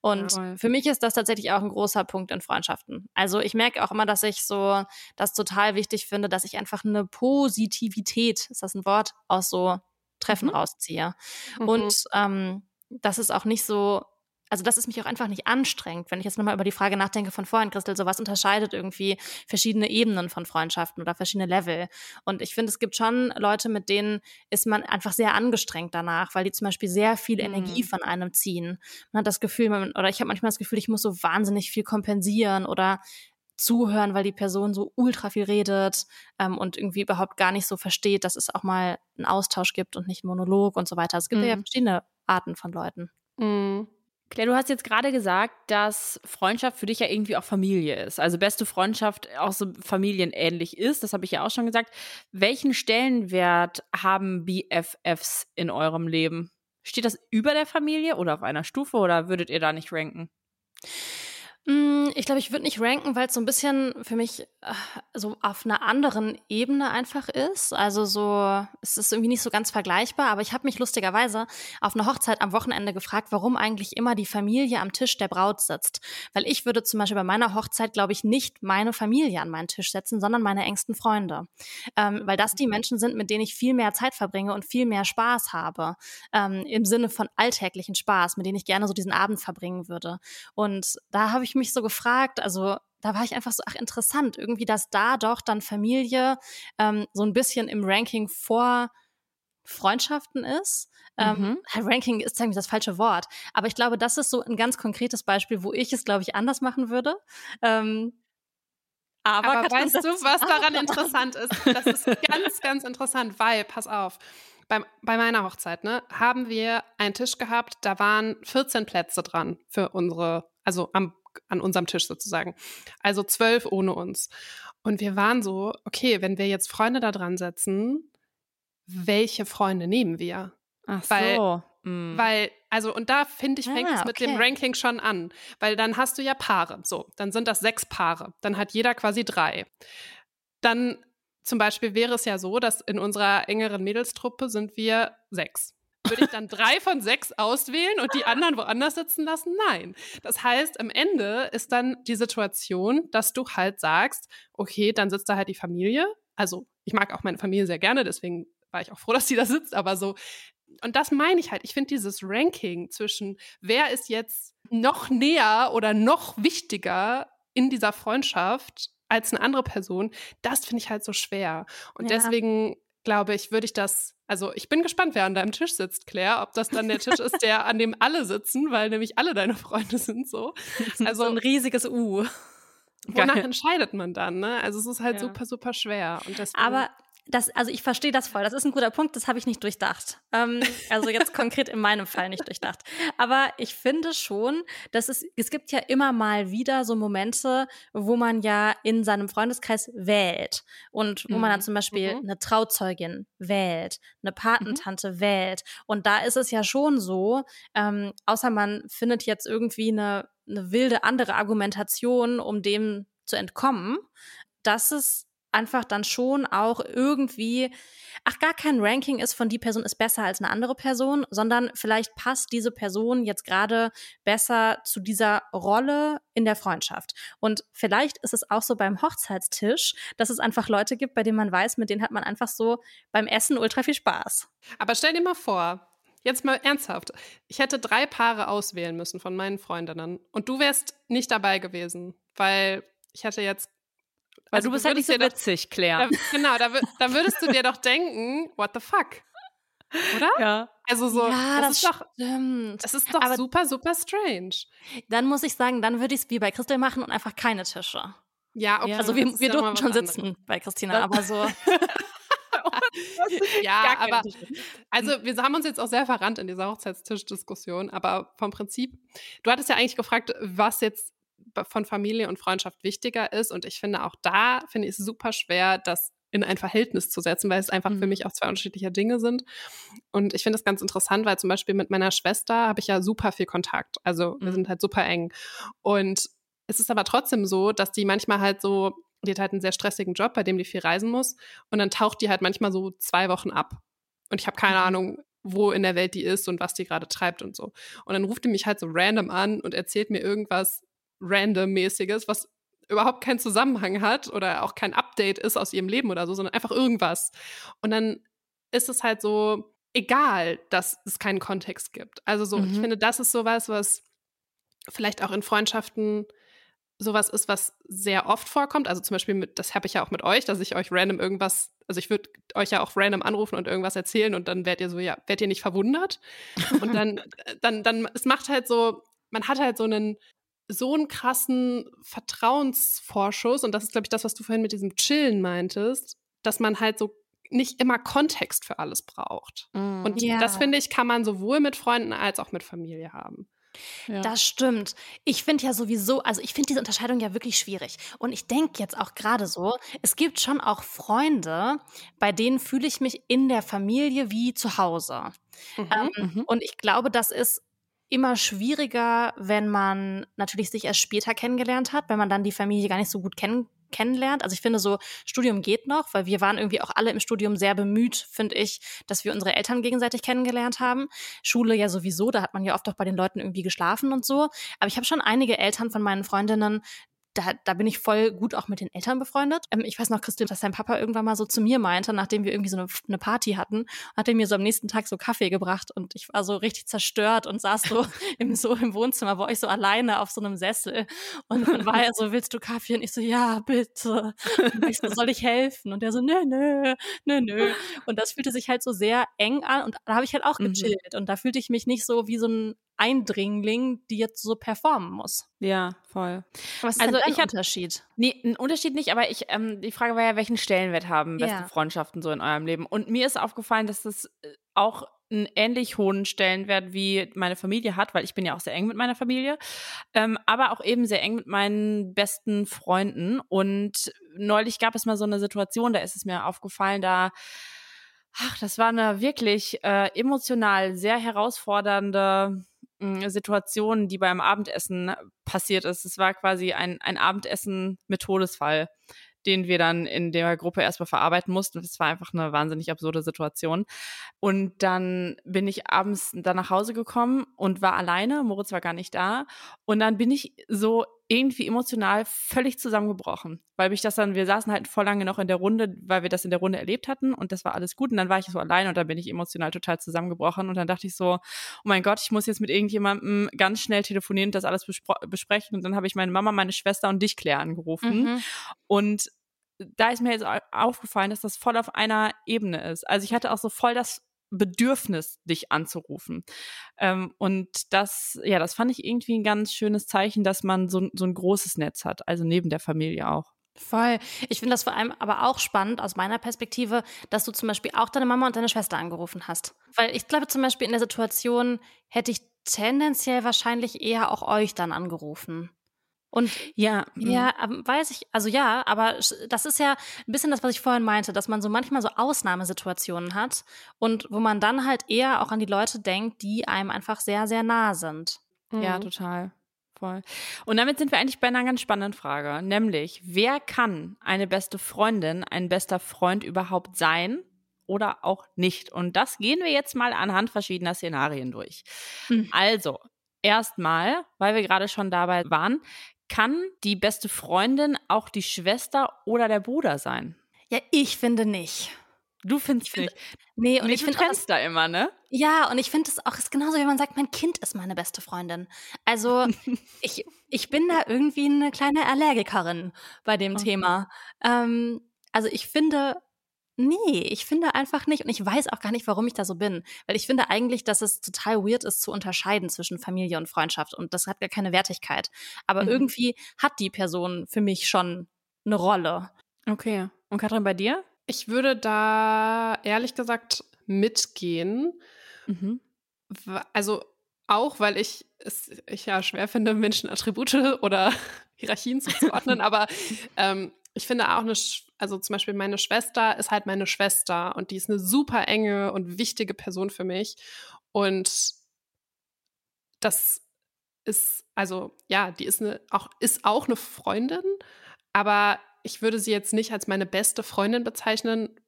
Und ja, für mich ist das tatsächlich auch ein großer Punkt in Freundschaften. Also ich merke auch immer, dass ich so das total wichtig finde, dass ich einfach eine Positivität, ist das ein Wort, aus so Treffen mhm. rausziehe. Mhm. Und ähm, dass es auch nicht so, also dass es mich auch einfach nicht anstrengt, wenn ich jetzt nochmal über die Frage nachdenke von vorhin, Christel, so was unterscheidet irgendwie verschiedene Ebenen von Freundschaften oder verschiedene Level. Und ich finde, es gibt schon Leute, mit denen ist man einfach sehr angestrengt danach, weil die zum Beispiel sehr viel mhm. Energie von einem ziehen. Man hat das Gefühl, man, oder ich habe manchmal das Gefühl, ich muss so wahnsinnig viel kompensieren oder zuhören, weil die Person so ultra viel redet ähm, und irgendwie überhaupt gar nicht so versteht, dass es auch mal einen Austausch gibt und nicht einen Monolog und so weiter. Es gibt mhm. ja verschiedene Arten von Leuten. Mhm. Claire, du hast jetzt gerade gesagt, dass Freundschaft für dich ja irgendwie auch Familie ist. Also beste Freundschaft auch so familienähnlich ist. Das habe ich ja auch schon gesagt. Welchen Stellenwert haben BFFs in eurem Leben? Steht das über der Familie oder auf einer Stufe oder würdet ihr da nicht ranken? Mm, ich glaube, ich würde nicht ranken, weil es so ein bisschen für mich äh, so auf einer anderen Ebene einfach ist. Also so, es ist irgendwie nicht so ganz vergleichbar, aber ich habe mich lustigerweise auf einer Hochzeit am Wochenende gefragt, warum eigentlich immer die Familie am Tisch der Braut sitzt. Weil ich würde zum Beispiel bei meiner Hochzeit, glaube ich, nicht meine Familie an meinen Tisch setzen, sondern meine engsten Freunde. Ähm, weil das die Menschen sind, mit denen ich viel mehr Zeit verbringe und viel mehr Spaß habe. Ähm, Im Sinne von alltäglichen Spaß, mit denen ich gerne so diesen Abend verbringen würde. Und da habe ich ich mich so gefragt, also da war ich einfach so, ach interessant, irgendwie, dass da doch dann Familie ähm, so ein bisschen im Ranking vor Freundschaften ist. Ähm, mhm. Ranking ist eigentlich das falsche Wort, aber ich glaube, das ist so ein ganz konkretes Beispiel, wo ich es, glaube ich, anders machen würde. Ähm, aber, aber weißt du, was daran (laughs) interessant ist? Das ist ganz, ganz interessant, weil, pass auf, bei, bei meiner Hochzeit, ne, haben wir einen Tisch gehabt, da waren 14 Plätze dran für unsere, also am an unserem Tisch sozusagen. Also zwölf ohne uns. Und wir waren so, okay, wenn wir jetzt Freunde da dran setzen, welche Freunde nehmen wir? Ach weil, so. Mm. Weil, also, und da finde ich, fängt ah, es mit okay. dem Ranking schon an. Weil dann hast du ja Paare. So, dann sind das sechs Paare. Dann hat jeder quasi drei. Dann zum Beispiel wäre es ja so, dass in unserer engeren Mädelstruppe sind wir sechs. Würde ich dann drei von sechs auswählen und die anderen woanders sitzen lassen? Nein. Das heißt, am Ende ist dann die Situation, dass du halt sagst, okay, dann sitzt da halt die Familie Also ich mag auch meine Familie sehr gerne, deswegen war ich auch froh, (laughs) dass sie da sitzt, aber so. Und das meine ich halt. Ich finde dieses Ranking zwischen, wer ist jetzt noch näher oder noch wichtiger in dieser Freundschaft als eine andere Person, das finde ich halt so schwer. Und ja. deswegen glaube ich, würde ich das, also ich bin gespannt, wer an deinem Tisch sitzt, Claire, ob das dann der Tisch ist, der an dem alle sitzen, weil nämlich alle deine Freunde sind so. (laughs) Also so ein riesiges U. Wonach Geil. entscheidet man dann, ne? Also es ist halt ja. super, super schwer. Aber das, also ich verstehe das voll. Das ist ein guter Punkt, das habe ich nicht durchdacht. Ähm, also jetzt (laughs) konkret in meinem Fall nicht durchdacht. Aber ich finde schon, dass es, es gibt ja immer mal wieder so Momente, wo man ja in seinem Freundeskreis wählt. Und wo mhm. man dann mhm, zum Beispiel mhm. eine Trauzeugin wählt, eine Patentante mhm. wählt. Und da ist es ja schon so, ähm, außer man findet jetzt irgendwie eine, eine wilde andere Argumentation, um dem zu entkommen, dass es einfach dann schon auch irgendwie, ach, gar kein Ranking ist von die Person ist besser als eine andere Person, sondern vielleicht passt diese Person jetzt gerade besser zu dieser Rolle in der Freundschaft. Und vielleicht ist es auch so beim Hochzeitstisch, dass es einfach Leute gibt, bei denen man weiß, mit denen hat man einfach so beim Essen ultra viel Spaß. Aber stell dir mal vor, Jetzt mal ernsthaft. Ich hätte drei Paare auswählen müssen von meinen Freundinnen und du wärst nicht dabei gewesen, weil ich hätte jetzt weil also du bist halt nicht so witzig, Claire. Da, genau, da, da würdest du dir doch denken, what the fuck? Oder? Ja. Also so, ja, das, das ist doch, stimmt. Das ist doch aber super, super strange. Dann muss ich sagen, dann würde ich es wie bei Christel machen und einfach keine Tische. Ja, okay. Also wir, wir durften schon sitzen anderes. bei Christina, aber so. (laughs) (laughs) ja, aber also wir haben uns jetzt auch sehr verrannt in dieser Hochzeitstischdiskussion, aber vom Prinzip, du hattest ja eigentlich gefragt, was jetzt von Familie und Freundschaft wichtiger ist. Und ich finde auch da, finde ich es super schwer, das in ein Verhältnis zu setzen, weil es einfach mhm. für mich auch zwei unterschiedliche Dinge sind. Und ich finde es ganz interessant, weil zum Beispiel mit meiner Schwester habe ich ja super viel Kontakt. Also wir mhm. sind halt super eng. Und es ist aber trotzdem so, dass die manchmal halt so, die hat halt einen sehr stressigen Job, bei dem die viel reisen muss. Und dann taucht die halt manchmal so zwei Wochen ab. Und ich habe keine mhm. Ahnung, wo in der Welt die ist und was die gerade treibt und so. Und dann ruft die mich halt so random an und erzählt mir irgendwas random-mäßiges, was überhaupt keinen Zusammenhang hat oder auch kein Update ist aus ihrem Leben oder so, sondern einfach irgendwas. Und dann ist es halt so egal, dass es keinen Kontext gibt. Also so, mhm. ich finde, das ist sowas, was vielleicht auch in Freundschaften sowas ist, was sehr oft vorkommt. Also zum Beispiel, mit, das habe ich ja auch mit euch, dass ich euch random irgendwas, also ich würde euch ja auch random anrufen und irgendwas erzählen und dann werdet ihr so, ja, werdet ihr nicht verwundert? Und dann, dann, dann, es macht halt so, man hat halt so einen so einen krassen Vertrauensvorschuss, und das ist, glaube ich, das, was du vorhin mit diesem Chillen meintest, dass man halt so nicht immer Kontext für alles braucht. Mm, und ja. das, finde ich, kann man sowohl mit Freunden als auch mit Familie haben. Ja. Das stimmt. Ich finde ja sowieso, also ich finde diese Unterscheidung ja wirklich schwierig. Und ich denke jetzt auch gerade so, es gibt schon auch Freunde, bei denen fühle ich mich in der Familie wie zu Hause. Mhm. Ähm, mhm. Und ich glaube, das ist immer schwieriger, wenn man natürlich sich erst später kennengelernt hat, wenn man dann die Familie gar nicht so gut kenn kennenlernt. Also ich finde so, Studium geht noch, weil wir waren irgendwie auch alle im Studium sehr bemüht, finde ich, dass wir unsere Eltern gegenseitig kennengelernt haben. Schule ja sowieso, da hat man ja oft auch bei den Leuten irgendwie geschlafen und so. Aber ich habe schon einige Eltern von meinen Freundinnen, da, da bin ich voll gut auch mit den Eltern befreundet. Ähm, ich weiß noch, Christel, dass dein Papa irgendwann mal so zu mir meinte, nachdem wir irgendwie so eine, eine Party hatten, hat er mir so am nächsten Tag so Kaffee gebracht und ich war so richtig zerstört und saß so (laughs) im, so im Wohnzimmer, war ich so alleine auf so einem Sessel und dann war er so, willst du Kaffee? Und ich so, ja, bitte. Und ich so, soll ich helfen? Und er so, nö, nö, nö, nö. Und das fühlte sich halt so sehr eng an und da habe ich halt auch mhm. gechillt mhm. und da fühlte ich mich nicht so wie so ein Eindringling, die jetzt so performen muss. Ja, voll. Was ist also denn ich hatte Unterschied? Nee, ein Unterschied nicht, aber ich, ähm, die Frage war ja, welchen Stellenwert haben beste ja. Freundschaften so in eurem Leben? Und mir ist aufgefallen, dass das äh, auch einen ähnlich hohen Stellenwert wie meine Familie hat, weil ich bin ja auch sehr eng mit meiner Familie, ähm, aber auch eben sehr eng mit meinen besten Freunden. Und neulich gab es mal so eine Situation, da ist es mir aufgefallen, da Ach, das war eine wirklich äh, emotional sehr herausfordernde Situation, die beim Abendessen passiert ist. Es war quasi ein, ein Abendessen mit Todesfall, den wir dann in der Gruppe erstmal verarbeiten mussten. Das war einfach eine wahnsinnig absurde Situation. Und dann bin ich abends dann nach Hause gekommen und war alleine. Moritz war gar nicht da. Und dann bin ich so irgendwie emotional völlig zusammengebrochen, weil mich das dann, wir saßen halt voll lange noch in der Runde, weil wir das in der Runde erlebt hatten und das war alles gut und dann war ich so allein und dann bin ich emotional total zusammengebrochen und dann dachte ich so, oh mein Gott, ich muss jetzt mit irgendjemandem ganz schnell telefonieren und das alles besprechen und dann habe ich meine Mama, meine Schwester und dich, Claire, angerufen mhm. und da ist mir jetzt aufgefallen, dass das voll auf einer Ebene ist. Also ich hatte auch so voll das Bedürfnis, dich anzurufen. Ähm, und das, ja, das fand ich irgendwie ein ganz schönes Zeichen, dass man so, so ein großes Netz hat, also neben der Familie auch. Voll. Ich finde das vor allem aber auch spannend aus meiner Perspektive, dass du zum Beispiel auch deine Mama und deine Schwester angerufen hast. Weil ich glaube zum Beispiel in der Situation hätte ich tendenziell wahrscheinlich eher auch euch dann angerufen. Und ja, ja, mhm. weiß ich, also ja, aber das ist ja ein bisschen das, was ich vorhin meinte, dass man so manchmal so Ausnahmesituationen hat und wo man dann halt eher auch an die Leute denkt, die einem einfach sehr, sehr nah sind. Ja, mhm. total. Voll. Und damit sind wir eigentlich bei einer ganz spannenden Frage, nämlich, wer kann eine beste Freundin, ein bester Freund überhaupt sein? Oder auch nicht. Und das gehen wir jetzt mal anhand verschiedener Szenarien durch. Mhm. Also, erstmal, weil wir gerade schon dabei waren, kann die beste Freundin auch die Schwester oder der Bruder sein? Ja, ich finde nicht. Du findest nicht. Nee, und nee, ich finde das da immer, ne? Ja, und ich finde es auch ist genauso, wie man sagt, mein Kind ist meine beste Freundin. Also (laughs) ich, ich bin da irgendwie eine kleine Allergikerin bei dem okay. Thema. Ähm, also ich finde, Nee, ich finde einfach nicht. Und ich weiß auch gar nicht, warum ich da so bin. Weil ich finde eigentlich, dass es total weird ist, zu unterscheiden zwischen Familie und Freundschaft. Und das hat gar keine Wertigkeit. Aber mhm. irgendwie hat die Person für mich schon eine Rolle. Okay. Und Katrin, bei dir? Ich würde da ehrlich gesagt mitgehen. Mhm. Also auch, weil ich es ich ja schwer finde, Menschen Attribute oder (laughs) Hierarchien (laughs) zuzuordnen, aber ähm, ich finde auch eine, also zum Beispiel meine Schwester ist halt meine Schwester und die ist eine super enge und wichtige Person für mich. Und das ist, also ja, die ist eine, auch, ist auch eine Freundin, aber ich würde sie jetzt nicht als meine beste Freundin bezeichnen,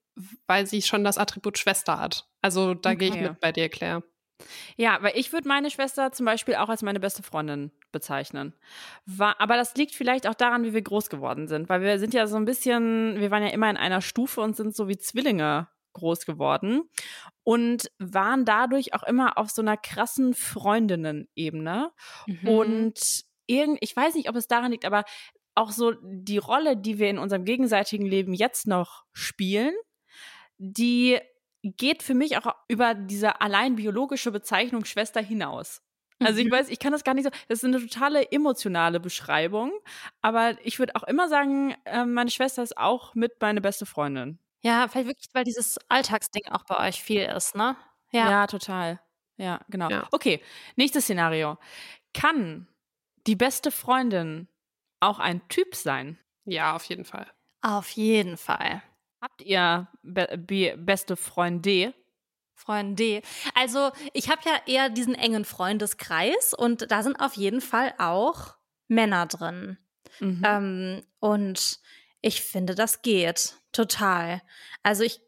weil sie schon das Attribut Schwester hat. Also da okay. gehe ich mit bei dir, Claire. Ja, weil ich würde meine Schwester zum Beispiel auch als meine beste Freundin bezeichnen. War, aber das liegt vielleicht auch daran, wie wir groß geworden sind, weil wir sind ja so ein bisschen, wir waren ja immer in einer Stufe und sind so wie Zwillinge groß geworden und waren dadurch auch immer auf so einer krassen Freundinnen-Ebene. Mhm. Und irgend, ich weiß nicht, ob es daran liegt, aber auch so die Rolle, die wir in unserem gegenseitigen Leben jetzt noch spielen, die geht für mich auch über diese allein biologische Bezeichnung Schwester hinaus. Also ich mhm. weiß, ich kann das gar nicht so, das ist eine totale emotionale Beschreibung, aber ich würde auch immer sagen, äh, meine Schwester ist auch mit meine beste Freundin. Ja, vielleicht wirklich, weil dieses Alltagsding auch bei euch viel ist, ne? Ja, ja total. Ja, genau. Ja. Okay, nächstes Szenario. Kann die beste Freundin auch ein Typ sein? Ja, auf jeden Fall. Auf jeden Fall. Habt ihr be be beste Freunde? Freunde. Also ich habe ja eher diesen engen Freundeskreis und da sind auf jeden Fall auch Männer drin. Mhm. Ähm, und ich finde, das geht total. Also ich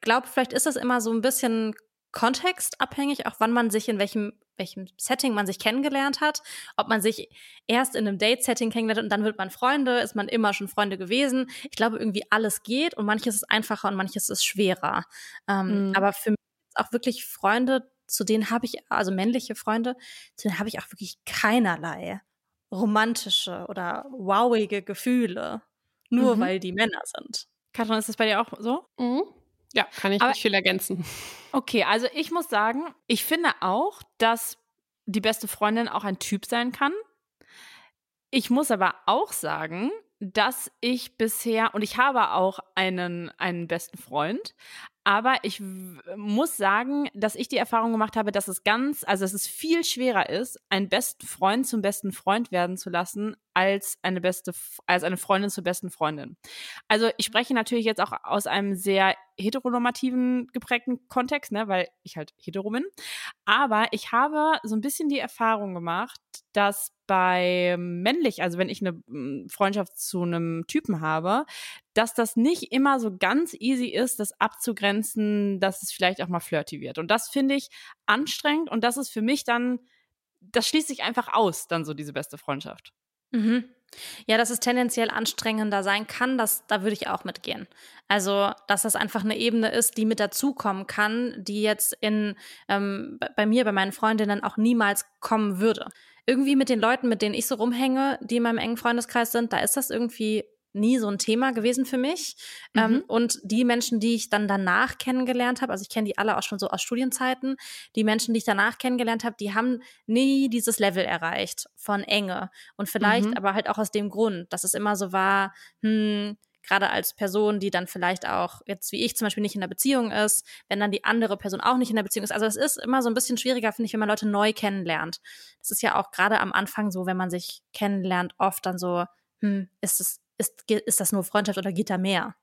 glaube, vielleicht ist das immer so ein bisschen kontextabhängig, auch wann man sich in welchem welchem Setting man sich kennengelernt hat, ob man sich erst in einem Date-Setting kennengelernt hat und dann wird man Freunde, ist man immer schon Freunde gewesen. Ich glaube, irgendwie alles geht und manches ist einfacher und manches ist schwerer. Ähm, mhm. Aber für mich auch wirklich Freunde, zu denen habe ich, also männliche Freunde, zu denen habe ich auch wirklich keinerlei romantische oder wowige Gefühle, nur mhm. weil die Männer sind. Katrin, ist das bei dir auch so? Mhm. Ja, kann ich Aber, nicht viel ergänzen. Okay, also ich muss sagen, ich finde auch, dass die beste Freundin auch ein Typ sein kann. Ich muss aber auch sagen, dass ich bisher, und ich habe auch einen, einen besten Freund, aber ich muss sagen, dass ich die Erfahrung gemacht habe, dass es ganz, also dass es viel schwerer ist, einen besten Freund zum besten Freund werden zu lassen, als eine beste, als eine Freundin zur besten Freundin. Also ich spreche natürlich jetzt auch aus einem sehr heteronormativen geprägten Kontext, ne, weil ich halt hetero bin. Aber ich habe so ein bisschen die Erfahrung gemacht, dass bei männlich, also wenn ich eine Freundschaft zu einem Typen habe, dass das nicht immer so ganz easy ist, das abzugrenzen, dass es vielleicht auch mal flirty wird. Und das finde ich anstrengend und das ist für mich dann, das schließt sich einfach aus, dann so diese beste Freundschaft. Mhm. Ja, dass es tendenziell anstrengender sein kann, das, da würde ich auch mitgehen. Also, dass das einfach eine Ebene ist, die mit dazukommen kann, die jetzt in ähm, bei mir, bei meinen Freundinnen auch niemals kommen würde. Irgendwie mit den Leuten, mit denen ich so rumhänge, die in meinem engen Freundeskreis sind, da ist das irgendwie nie so ein Thema gewesen für mich. Ähm, mhm. Ähm, und die Menschen, die ich dann danach kennengelernt habe, also ich kenne die alle auch schon so aus Studienzeiten, die Menschen, die ich danach kennengelernt habe, die haben nie dieses Level erreicht von Enge. Und vielleicht mhm. aber halt auch aus dem Grund, dass es immer so war, hm, gerade als Person, die dann vielleicht auch jetzt wie ich zum Beispiel nicht in der Beziehung ist, wenn dann die andere Person auch nicht in der Beziehung ist. Also es ist immer so ein bisschen schwieriger, finde ich, wenn man Leute neu kennenlernt. Das ist ja auch gerade am Anfang so, wenn man sich kennenlernt, oft dann so, hm, ist es ist, ist das nur Freundschaft oder geht da mehr?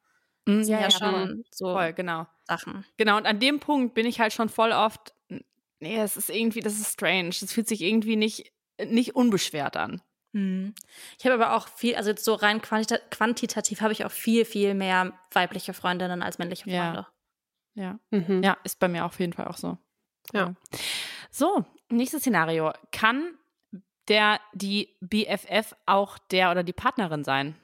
Mhm, ja, ja, schon so voll, genau. Sachen. Genau, und an dem Punkt bin ich halt schon voll oft, nee, es ist irgendwie, das ist strange. Es fühlt sich irgendwie nicht, nicht unbeschwert an. Mhm. Ich habe aber auch viel, also jetzt so rein quantita quantitativ habe ich auch viel, viel mehr weibliche Freundinnen als männliche Freunde. Ja. Ja, mhm. ja ist bei mir auf jeden Fall auch so. Ja. So, nächstes Szenario. Kann der, die BFF auch der oder die Partnerin sein?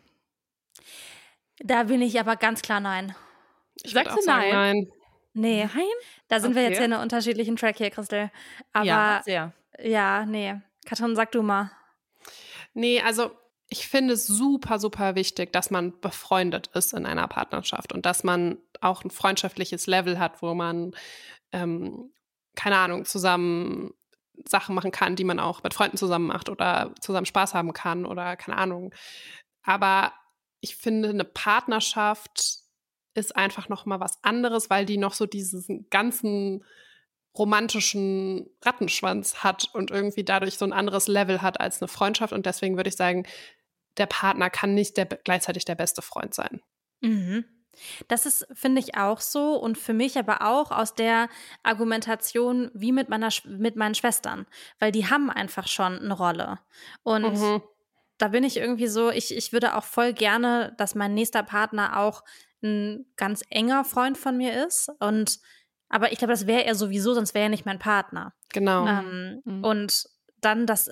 Da bin ich aber ganz klar nein. Ich Sagst du nein? nein? Nee. Nein? Da sind okay. wir jetzt hier in einer unterschiedlichen Track hier, Christel. Aber ja, sehr. Ja, nee. Katrin, sag du mal. Nee, also ich finde es super, super wichtig, dass man befreundet ist in einer Partnerschaft und dass man auch ein freundschaftliches Level hat, wo man, ähm, keine Ahnung, zusammen Sachen machen kann, die man auch mit Freunden zusammen macht oder zusammen Spaß haben kann oder keine Ahnung. Aber ich finde, eine Partnerschaft ist einfach noch mal was anderes, weil die noch so diesen ganzen romantischen Rattenschwanz hat und irgendwie dadurch so ein anderes Level hat als eine Freundschaft. Und deswegen würde ich sagen, der Partner kann nicht der, gleichzeitig der beste Freund sein. Mhm. Das ist, finde ich, auch so und für mich aber auch aus der Argumentation wie mit meiner mit meinen Schwestern, weil die haben einfach schon eine Rolle. Und mhm da bin ich irgendwie so, ich, ich würde auch voll gerne, dass mein nächster Partner auch ein ganz enger Freund von mir ist. Und aber ich glaube, das wäre er sowieso, sonst wäre er nicht mein Partner. Genau. Ähm, mhm. Und dann das,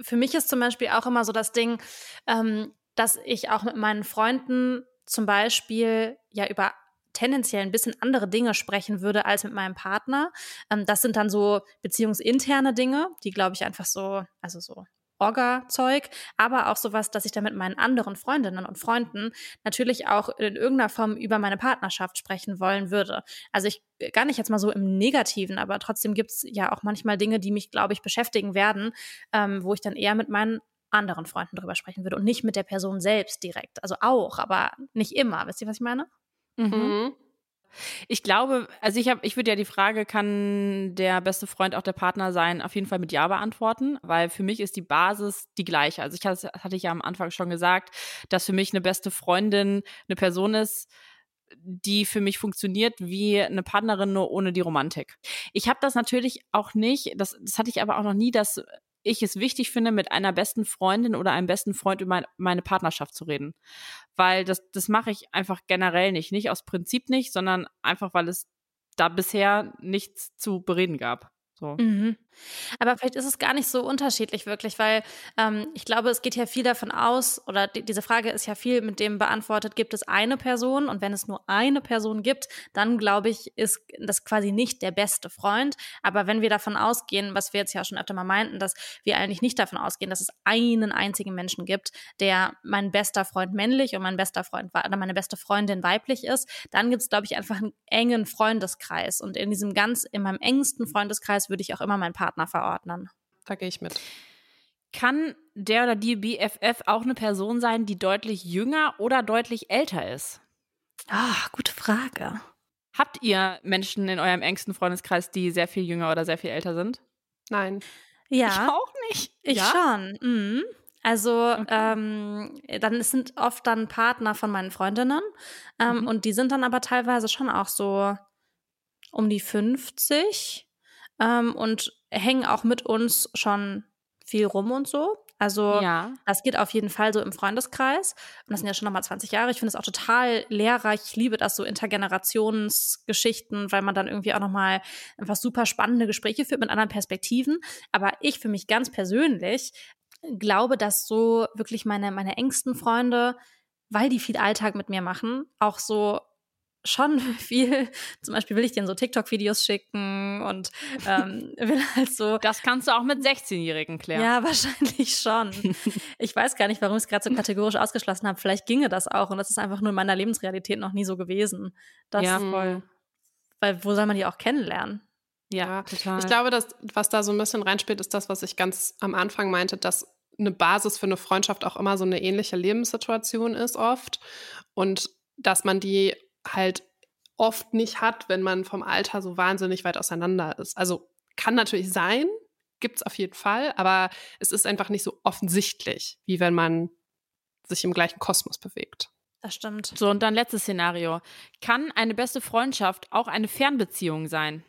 für mich ist zum Beispiel auch immer so das Ding, ähm, dass ich auch mit meinen Freunden zum Beispiel ja über tendenziell ein bisschen andere Dinge sprechen würde als mit meinem Partner. Ähm, das sind dann so beziehungsinterne Dinge, die glaube ich einfach so, also so Orga-Zeug, aber auch sowas, dass ich da mit meinen anderen Freundinnen und Freunden natürlich auch in irgendeiner Form über meine Partnerschaft sprechen wollen würde. Also ich gar nicht jetzt mal so im Negativen, aber trotzdem gibt's ja auch manchmal Dinge, die mich, glaube ich, beschäftigen werden, ähm, wo ich dann eher mit meinen anderen Freunden drüber sprechen würde und nicht mit der Person selbst direkt. Also auch, aber nicht immer. Wisst ihr, was ich meine? Mhm. mhm. Ich glaube, also ich habe, ich würde ja die Frage, kann der beste Freund auch der Partner sein, auf jeden Fall mit Ja beantworten, weil für mich ist die Basis die gleiche. Also ich hatte, ich ja am Anfang schon gesagt, dass für mich eine beste Freundin eine Person ist, die für mich funktioniert wie eine Partnerin nur ohne die Romantik. Ich habe das natürlich auch nicht, das, das hatte ich aber auch noch nie, dass ich es wichtig finde, mit einer besten Freundin oder einem besten Freund über meine Partnerschaft zu reden. Weil das, das mache ich einfach generell nicht. Nicht aus Prinzip nicht, sondern einfach, weil es da bisher nichts zu bereden gab. So. Mhm. Aber vielleicht ist es gar nicht so unterschiedlich wirklich, weil ähm, ich glaube, es geht ja viel davon aus, oder die, diese Frage ist ja viel mit dem beantwortet, gibt es eine Person und wenn es nur eine Person gibt, dann glaube ich, ist das quasi nicht der beste Freund. Aber wenn wir davon ausgehen, was wir jetzt ja schon öfter mal meinten, dass wir eigentlich nicht davon ausgehen, dass es einen einzigen Menschen gibt, der mein bester Freund männlich und mein bester Freund oder meine beste Freundin weiblich ist, dann gibt es, glaube ich, einfach einen engen Freundeskreis. Und in diesem ganz, in meinem engsten Freundeskreis würde ich auch immer meinen Partner verordnen. Da gehe ich mit. Kann der oder die BFF auch eine Person sein, die deutlich jünger oder deutlich älter ist? Ah, gute Frage. Habt ihr Menschen in eurem engsten Freundeskreis, die sehr viel jünger oder sehr viel älter sind? Nein. Ja. Ich auch nicht. Ich ja? schon. Mhm. Also okay. ähm, dann sind oft dann Partner von meinen Freundinnen ähm, mhm. und die sind dann aber teilweise schon auch so um die 50 ähm, und hängen auch mit uns schon viel rum und so. Also ja. das geht auf jeden Fall so im Freundeskreis. Und das sind ja schon nochmal 20 Jahre. Ich finde es auch total lehrreich. Ich liebe das so Intergenerationsgeschichten, weil man dann irgendwie auch nochmal einfach super spannende Gespräche führt mit anderen Perspektiven. Aber ich für mich ganz persönlich glaube, dass so wirklich meine, meine engsten Freunde, weil die viel Alltag mit mir machen, auch so schon (laughs) viel, zum Beispiel will ich denen so TikTok-Videos schicken und ähm, (laughs) will halt so. Das kannst du auch mit 16-Jährigen klären. Ja, (laughs) wahrscheinlich schon. ich weiß gar nicht, warum ich es gerade so kategorisch ausgeschlossen habe. Vielleicht ginge das auch und das ist einfach nur in meiner Lebensrealität noch nie so gewesen. Das, ja, voll. Weil wo soll man die auch kennenlernen? Ja, total. Ich glaube, dass, was da so ein bisschen reinspielt, ist das, was ich ganz am Anfang meinte, dass eine Basis für eine Freundschaft auch immer so eine ähnliche Lebenssituation ist oft und dass man die halt oft nicht hat, wenn man vom Alter so wahnsinnig weit auseinander ist. Also kann natürlich sein, gibt es auf jeden Fall, aber es ist einfach nicht so offensichtlich, wie wenn man sich im gleichen Kosmos bewegt. Das stimmt. So, und dann letztes Szenario. Kann eine beste Freundschaft auch eine Fernbeziehung sein?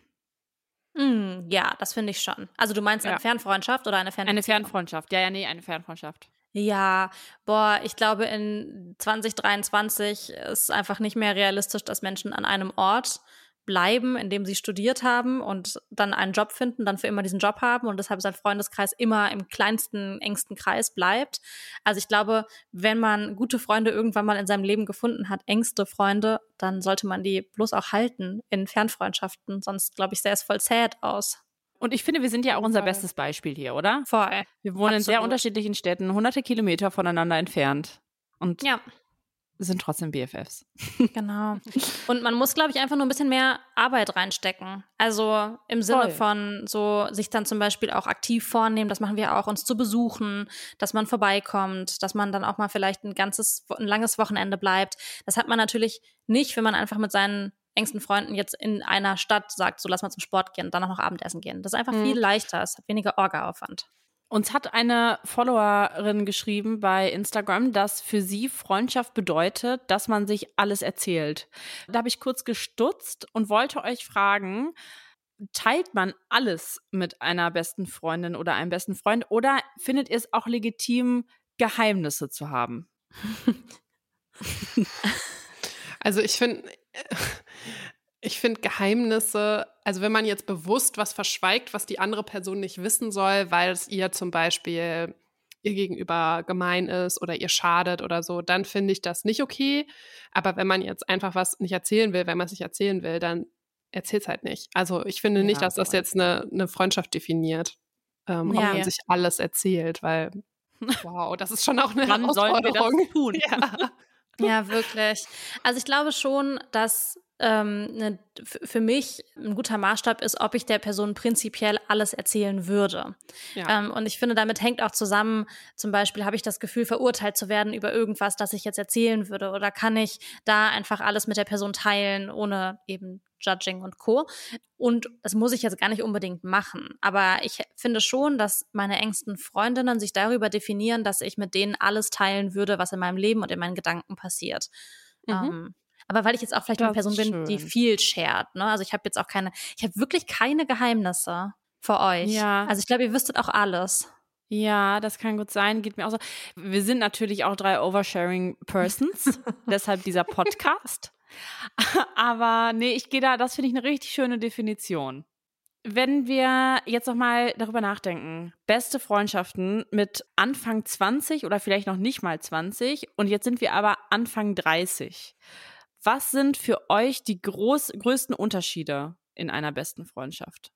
Mm, ja, das finde ich schon. Also du meinst eine ja. Fernfreundschaft oder eine Fernbeziehung? Eine Fernfreundschaft. Ja, ja, nee, eine Fernfreundschaft. Ja, boah, ich glaube, in 2023 ist einfach nicht mehr realistisch, dass Menschen an einem Ort bleiben, in dem sie studiert haben und dann einen Job finden, dann für immer diesen Job haben und deshalb sein Freundeskreis immer im kleinsten, engsten Kreis bleibt. Also ich glaube, wenn man gute Freunde irgendwann mal in seinem Leben gefunden hat, engste Freunde, dann sollte man die bloß auch halten in Fernfreundschaften, sonst glaube ich, sähe es voll sad aus. Und ich finde, wir sind ja auch unser bestes Beispiel hier, oder? Voll. Wir wohnen Absolut. in sehr unterschiedlichen Städten, hunderte Kilometer voneinander entfernt. Und ja. sind trotzdem BFFs. Genau. (laughs) Und man muss, glaube ich, einfach nur ein bisschen mehr Arbeit reinstecken. Also im Sinne Voll. von so sich dann zum Beispiel auch aktiv vornehmen, das machen wir auch, uns zu besuchen, dass man vorbeikommt, dass man dann auch mal vielleicht ein ganzes, ein langes Wochenende bleibt. Das hat man natürlich nicht, wenn man einfach mit seinen engsten Freunden jetzt in einer Stadt sagt, so lass mal zum Sport gehen, dann auch noch Abendessen gehen. Das ist einfach mhm. viel leichter, es hat weniger Orga-Aufwand. Uns hat eine Followerin geschrieben bei Instagram, dass für sie Freundschaft bedeutet, dass man sich alles erzählt. Da habe ich kurz gestutzt und wollte euch fragen, teilt man alles mit einer besten Freundin oder einem besten Freund oder findet ihr es auch legitim, Geheimnisse zu haben? (laughs) Also ich finde, ich finde Geheimnisse, also wenn man jetzt bewusst was verschweigt, was die andere Person nicht wissen soll, weil es ihr zum Beispiel ihr gegenüber gemein ist oder ihr schadet oder so, dann finde ich das nicht okay. Aber wenn man jetzt einfach was nicht erzählen will, wenn man es nicht erzählen will, dann erzählt es halt nicht. Also ich finde ja, nicht, dass das jetzt eine, eine Freundschaft definiert, ähm, ja, ob man sich alles erzählt, weil wow, das ist schon auch eine Wann Herausforderung. Sollen wir das tun? (laughs) Ja. Ja, wirklich. Also ich glaube schon, dass ähm, ne, für mich ein guter Maßstab ist, ob ich der Person prinzipiell alles erzählen würde. Ja. Ähm, und ich finde, damit hängt auch zusammen, zum Beispiel habe ich das Gefühl, verurteilt zu werden über irgendwas, das ich jetzt erzählen würde. Oder kann ich da einfach alles mit der Person teilen, ohne eben Judging und Co. Und das muss ich jetzt gar nicht unbedingt machen. Aber ich finde schon, dass meine engsten Freundinnen sich darüber definieren, dass ich mit denen alles teilen würde, was in meinem Leben und in meinen Gedanken passiert. Mhm. Ähm, aber weil ich jetzt auch vielleicht das eine Person bin, die viel shared. Ne? Also ich habe jetzt auch keine, ich habe wirklich keine Geheimnisse für euch. Ja. Also ich glaube, ihr wüsstet auch alles. Ja, das kann gut sein. Geht mir auch so. Wir sind natürlich auch drei Oversharing Persons, (laughs) deshalb dieser Podcast. Aber nee, ich gehe da, das finde ich eine richtig schöne Definition. Wenn wir jetzt noch mal darüber nachdenken, beste Freundschaften mit Anfang 20 oder vielleicht noch nicht mal 20 und jetzt sind wir aber Anfang 30. Was sind für euch die groß, größten Unterschiede in einer besten Freundschaft?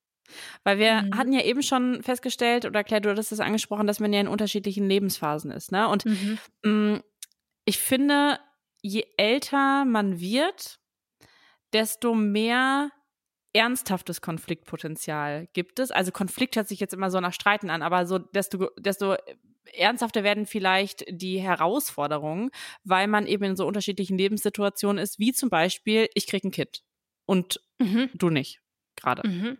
Weil wir mhm. hatten ja eben schon festgestellt, oder Claire, du hattest es angesprochen, dass man ja in unterschiedlichen Lebensphasen ist. Ne? Und mhm. mh, mm, ich finde, je älter man wird, desto mehr ernsthaftes Konfliktpotenzial gibt es. Also Konflikt hört sich jetzt immer so nach Streiten an, aber so desto, desto ernsthafter werden vielleicht die Herausforderungen, weil man eben in so unterschiedlichen Lebenssituationen ist, wie zum Beispiel, ich krieg ein Kind und mhm. du nicht gerade. Mhm.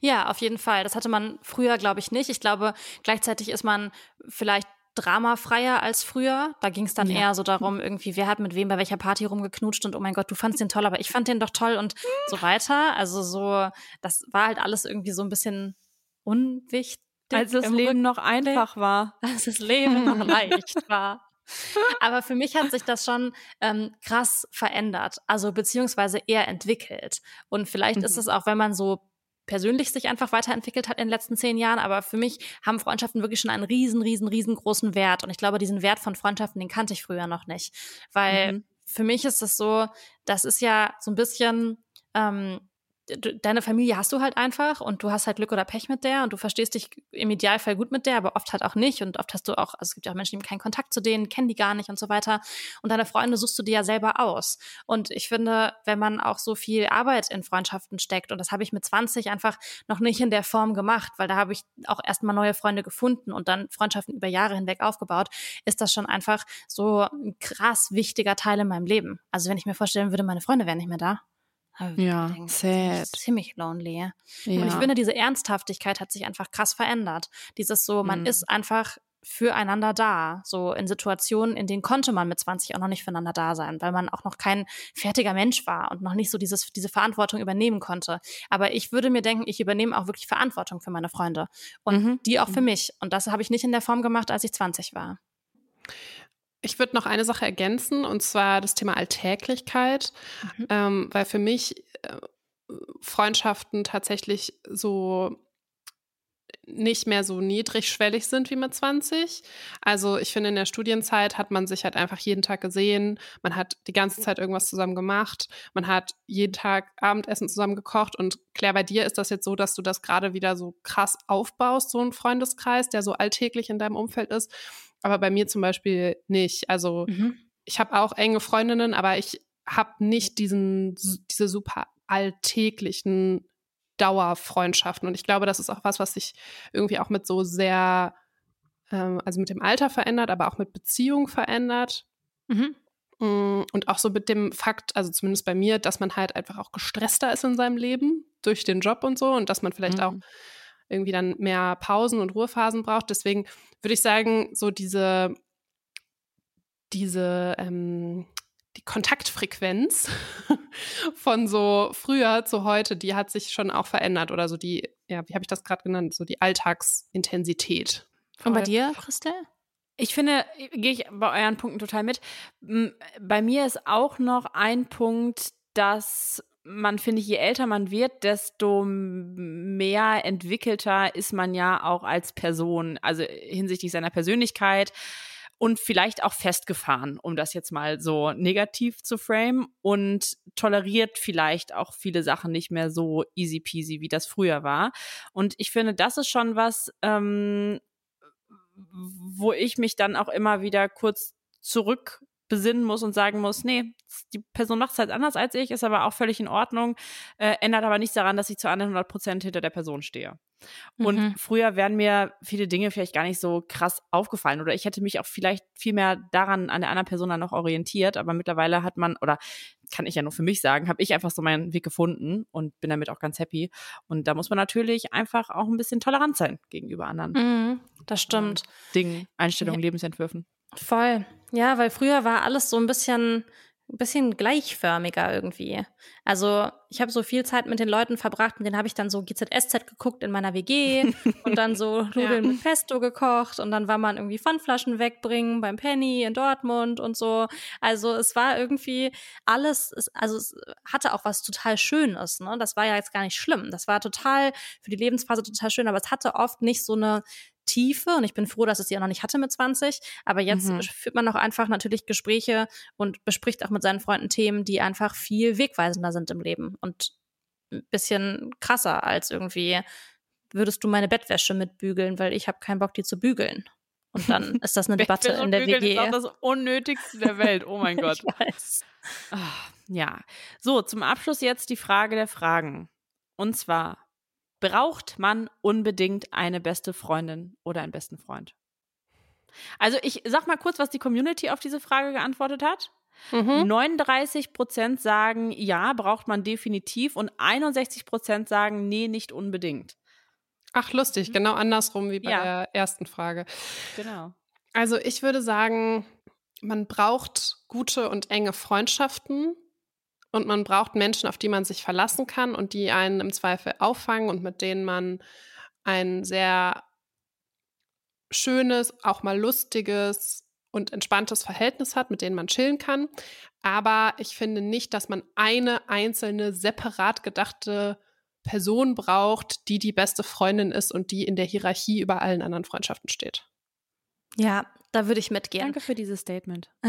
Ja, auf jeden Fall. Das hatte man früher, glaube ich, nicht. Ich glaube, gleichzeitig ist man vielleicht dramafreier als früher. Da ging es dann ja. eher so darum, irgendwie, wer hat mit wem bei welcher Party rumgeknutscht und oh mein Gott, du fandst den toll, aber ich fand den doch toll und so weiter. Also so, das war halt alles irgendwie so ein bisschen unwichtig. Als das Leben noch einfach war. Als das Leben noch (laughs) leicht war. Aber für mich hat sich das schon ähm, krass verändert, also beziehungsweise eher entwickelt. Und vielleicht mhm. ist es auch, wenn man so persönlich sich einfach weiterentwickelt hat in den letzten zehn Jahren. Aber für mich haben Freundschaften wirklich schon einen riesen, riesen, riesengroßen Wert. Und ich glaube, diesen Wert von Freundschaften, den kannte ich früher noch nicht. Weil mhm. für mich ist es so, das ist ja so ein bisschen, ähm, deine Familie hast du halt einfach und du hast halt Glück oder Pech mit der und du verstehst dich im Idealfall gut mit der, aber oft halt auch nicht und oft hast du auch, also es gibt ja auch Menschen, die haben keinen Kontakt zu denen, kennen die gar nicht und so weiter und deine Freunde suchst du dir ja selber aus und ich finde, wenn man auch so viel Arbeit in Freundschaften steckt und das habe ich mit 20 einfach noch nicht in der Form gemacht, weil da habe ich auch erstmal neue Freunde gefunden und dann Freundschaften über Jahre hinweg aufgebaut, ist das schon einfach so ein krass wichtiger Teil in meinem Leben. Also wenn ich mir vorstellen würde, meine Freunde wären nicht mehr da, ja, denke, sad. ziemlich lonely. Ja. Und ich finde, diese Ernsthaftigkeit hat sich einfach krass verändert. Dieses so, man mhm. ist einfach füreinander da. So in Situationen, in denen konnte man mit 20 auch noch nicht füreinander da sein, weil man auch noch kein fertiger Mensch war und noch nicht so dieses, diese Verantwortung übernehmen konnte. Aber ich würde mir denken, ich übernehme auch wirklich Verantwortung für meine Freunde und mhm. die auch für mhm. mich. Und das habe ich nicht in der Form gemacht, als ich 20 war. Ich würde noch eine Sache ergänzen, und zwar das Thema Alltäglichkeit, mhm. ähm, weil für mich äh, Freundschaften tatsächlich so nicht mehr so niedrigschwellig sind wie mit 20. Also ich finde, in der Studienzeit hat man sich halt einfach jeden Tag gesehen, man hat die ganze Zeit irgendwas zusammen gemacht, man hat jeden Tag Abendessen zusammen gekocht. Und Claire, bei dir ist das jetzt so, dass du das gerade wieder so krass aufbaust, so ein Freundeskreis, der so alltäglich in deinem Umfeld ist aber bei mir zum Beispiel nicht. Also mhm. ich habe auch enge Freundinnen, aber ich habe nicht diesen, diese super alltäglichen Dauerfreundschaften. Und ich glaube, das ist auch was, was sich irgendwie auch mit so sehr, ähm, also mit dem Alter verändert, aber auch mit Beziehung verändert. Mhm. Mm, und auch so mit dem Fakt, also zumindest bei mir, dass man halt einfach auch gestresster ist in seinem Leben durch den Job und so und dass man vielleicht mhm. auch irgendwie dann mehr Pausen und Ruhephasen braucht. Deswegen würde ich sagen, so diese, diese, ähm, die Kontaktfrequenz (laughs) von so früher zu heute, die hat sich schon auch verändert oder so die, ja, wie habe ich das gerade genannt, so die Alltagsintensität. Voll. Und bei dir, Christel? Ich finde, gehe ich bei euren Punkten total mit. Bei mir ist auch noch ein Punkt, dass man finde ich, je älter man wird, desto mehr entwickelter ist man ja auch als Person, also hinsichtlich seiner Persönlichkeit und vielleicht auch festgefahren, um das jetzt mal so negativ zu frame und toleriert vielleicht auch viele Sachen nicht mehr so easy peasy, wie das früher war. Und ich finde, das ist schon was, ähm, wo ich mich dann auch immer wieder kurz zurück besinnen muss und sagen muss, nee, die Person macht es halt anders als ich, ist aber auch völlig in Ordnung, äh, ändert aber nichts daran, dass ich zu 100 Prozent hinter der Person stehe. Und mhm. früher wären mir viele Dinge vielleicht gar nicht so krass aufgefallen oder ich hätte mich auch vielleicht viel mehr daran an der anderen Person dann noch orientiert, aber mittlerweile hat man, oder kann ich ja nur für mich sagen, habe ich einfach so meinen Weg gefunden und bin damit auch ganz happy. Und da muss man natürlich einfach auch ein bisschen tolerant sein gegenüber anderen. Mhm, das stimmt. Dingen, Einstellungen, ja. Lebensentwürfen. Voll. Ja, weil früher war alles so ein bisschen ein bisschen gleichförmiger irgendwie. Also ich habe so viel Zeit mit den Leuten verbracht, mit denen habe ich dann so GZSZ geguckt in meiner WG (laughs) und dann so Nudeln ja. mit Pesto gekocht und dann war man irgendwie Pfandflaschen wegbringen beim Penny in Dortmund und so. Also es war irgendwie alles, also es hatte auch was total Schönes. Ne? Das war ja jetzt gar nicht schlimm. Das war total für die Lebensphase total schön, aber es hatte oft nicht so eine Tiefe und ich bin froh, dass es sie auch noch nicht hatte mit 20. Aber jetzt mhm. führt man auch einfach natürlich Gespräche und bespricht auch mit seinen Freunden Themen, die einfach viel wegweisender sind im Leben und ein bisschen krasser als irgendwie würdest du meine Bettwäsche mitbügeln, weil ich habe keinen Bock, die zu bügeln. Und dann (laughs) ist das eine Debatte in der WG. Das ist auch das Unnötigste der Welt. Oh mein (laughs) Gott. Ach, ja. So, zum Abschluss jetzt die Frage der Fragen. Und zwar, braucht man unbedingt eine beste Freundin oder einen besten Freund? Also ich sag mal kurz, was die Community auf diese Frage geantwortet hat. Mhm. 39 Prozent sagen, ja, braucht man definitiv und 61 Prozent sagen, nee, nicht unbedingt. Ach, lustig, mhm. genau andersrum wie bei ja. der ersten Frage. Genau. Also ich würde sagen, man braucht gute und enge Freundschaften, und man braucht Menschen, auf die man sich verlassen kann und die einen im Zweifel auffangen und mit denen man ein sehr schönes, auch mal lustiges und entspanntes Verhältnis hat, mit denen man chillen kann. Aber ich finde nicht, dass man eine einzelne, separat gedachte Person braucht, die die beste Freundin ist und die in der Hierarchie über allen anderen Freundschaften steht. Ja, da würde ich mitgehen. Danke für dieses Statement. (laughs) (laughs)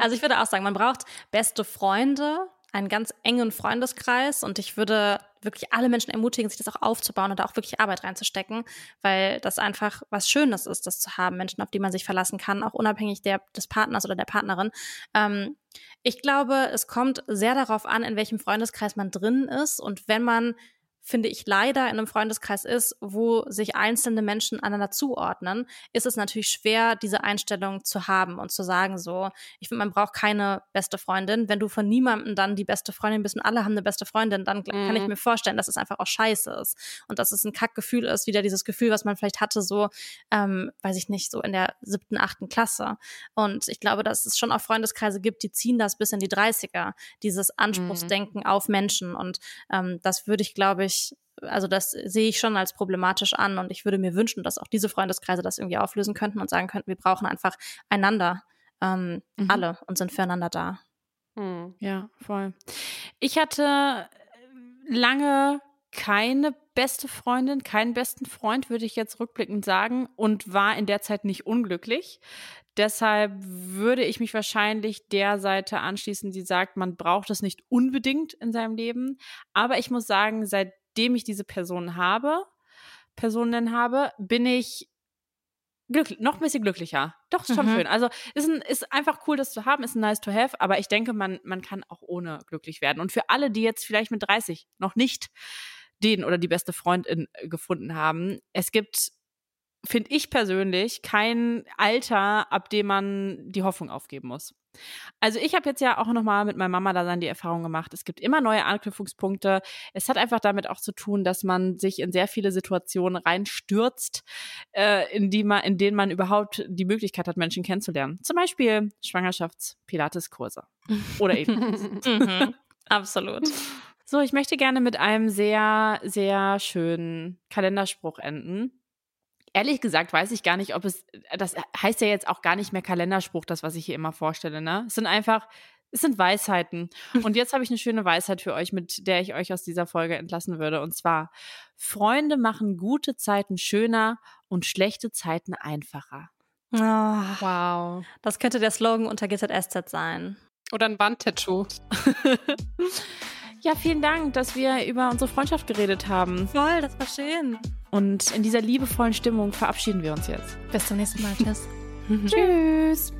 also ich würde auch sagen, man braucht beste Freunde, einen ganz engen Freundeskreis und ich würde wirklich alle Menschen ermutigen, sich das auch aufzubauen und da auch wirklich Arbeit reinzustecken, weil das einfach was Schönes ist, das zu haben, Menschen, auf die man sich verlassen kann, auch unabhängig der, des Partners oder der Partnerin. Ähm, ich glaube, es kommt sehr darauf an, in welchem Freundeskreis man drin ist und wenn man finde ich, leider in einem Freundeskreis ist, wo sich einzelne Menschen einander zuordnen, ist es natürlich schwer, diese Einstellung zu haben und zu sagen so, ich finde, man braucht keine beste Freundin. Wenn du von niemandem dann die beste Freundin bist und alle haben eine beste Freundin, dann mhm. kann ich mhm. mir vorstellen, dass es einfach auch scheiße ist und dass es ein Kackgefühl ist, wieder dieses Gefühl, was man vielleicht hatte, so, ähm, weiß ich nicht, so in der siebten, achten Klasse. Und ich glaube, dass es schon auch Freundeskreise gibt, die ziehen das bis in die 30er, dieses mhm. Anspruchsdenken mhm. auf Menschen. Und ähm, das würde ich, glaube ich, ich, also das sehe ich schon als problematisch an und ich würde mir wünschen, dass auch diese Freundeskreise das irgendwie auflösen könnten und sagen könnten, wir brauchen einfach einander, ähm, mhm. alle und sind füreinander da. Mhm. Ja, voll. Ich hatte lange keine beste Freundin, keinen besten Freund, würde ich jetzt rückblickend sagen, und war in der Zeit nicht unglücklich. Deshalb würde ich mich wahrscheinlich der Seite anschließen, die sagt, man braucht es nicht unbedingt in seinem Leben. Aber ich muss sagen, seitdem ich diese Person habe, Personen habe, bin ich glücklich, noch ein bisschen glücklicher. Doch, ist schon mhm. schön. Also ist, ein, ist einfach cool, das zu haben, ist ein nice to have, aber ich denke, man, man kann auch ohne glücklich werden. Und für alle, die jetzt vielleicht mit 30 noch nicht den oder die beste Freundin gefunden haben, es gibt finde ich persönlich, kein Alter, ab dem man die Hoffnung aufgeben muss. Also ich habe jetzt ja auch nochmal mit meiner Mama da dann die Erfahrung gemacht, es gibt immer neue Anknüpfungspunkte. Es hat einfach damit auch zu tun, dass man sich in sehr viele Situationen reinstürzt, äh, in, die man, in denen man überhaupt die Möglichkeit hat, Menschen kennenzulernen. Zum Beispiel Schwangerschafts-Pilates-Kurse oder (laughs) eben. mhm, absolut. So, ich möchte gerne mit einem sehr, sehr schönen Kalenderspruch enden ehrlich gesagt weiß ich gar nicht, ob es, das heißt ja jetzt auch gar nicht mehr Kalenderspruch, das, was ich hier immer vorstelle, ne? Es sind einfach, es sind Weisheiten. (laughs) Und jetzt habe ich eine schöne Weisheit für euch, mit der ich euch aus dieser Folge entlassen würde. Und zwar, Freunde machen gute Zeiten schöner und schlechte Zeiten einfacher. Oh, wow. Das könnte der Slogan unter GZSZ sein. Oder ein Wandtattoo. (laughs) Ja, vielen Dank, dass wir über unsere Freundschaft geredet haben. Voll, das war schön. Und in dieser liebevollen Stimmung verabschieden wir uns jetzt. Bis zum nächsten Mal. Tschüss. (laughs) Tschüss.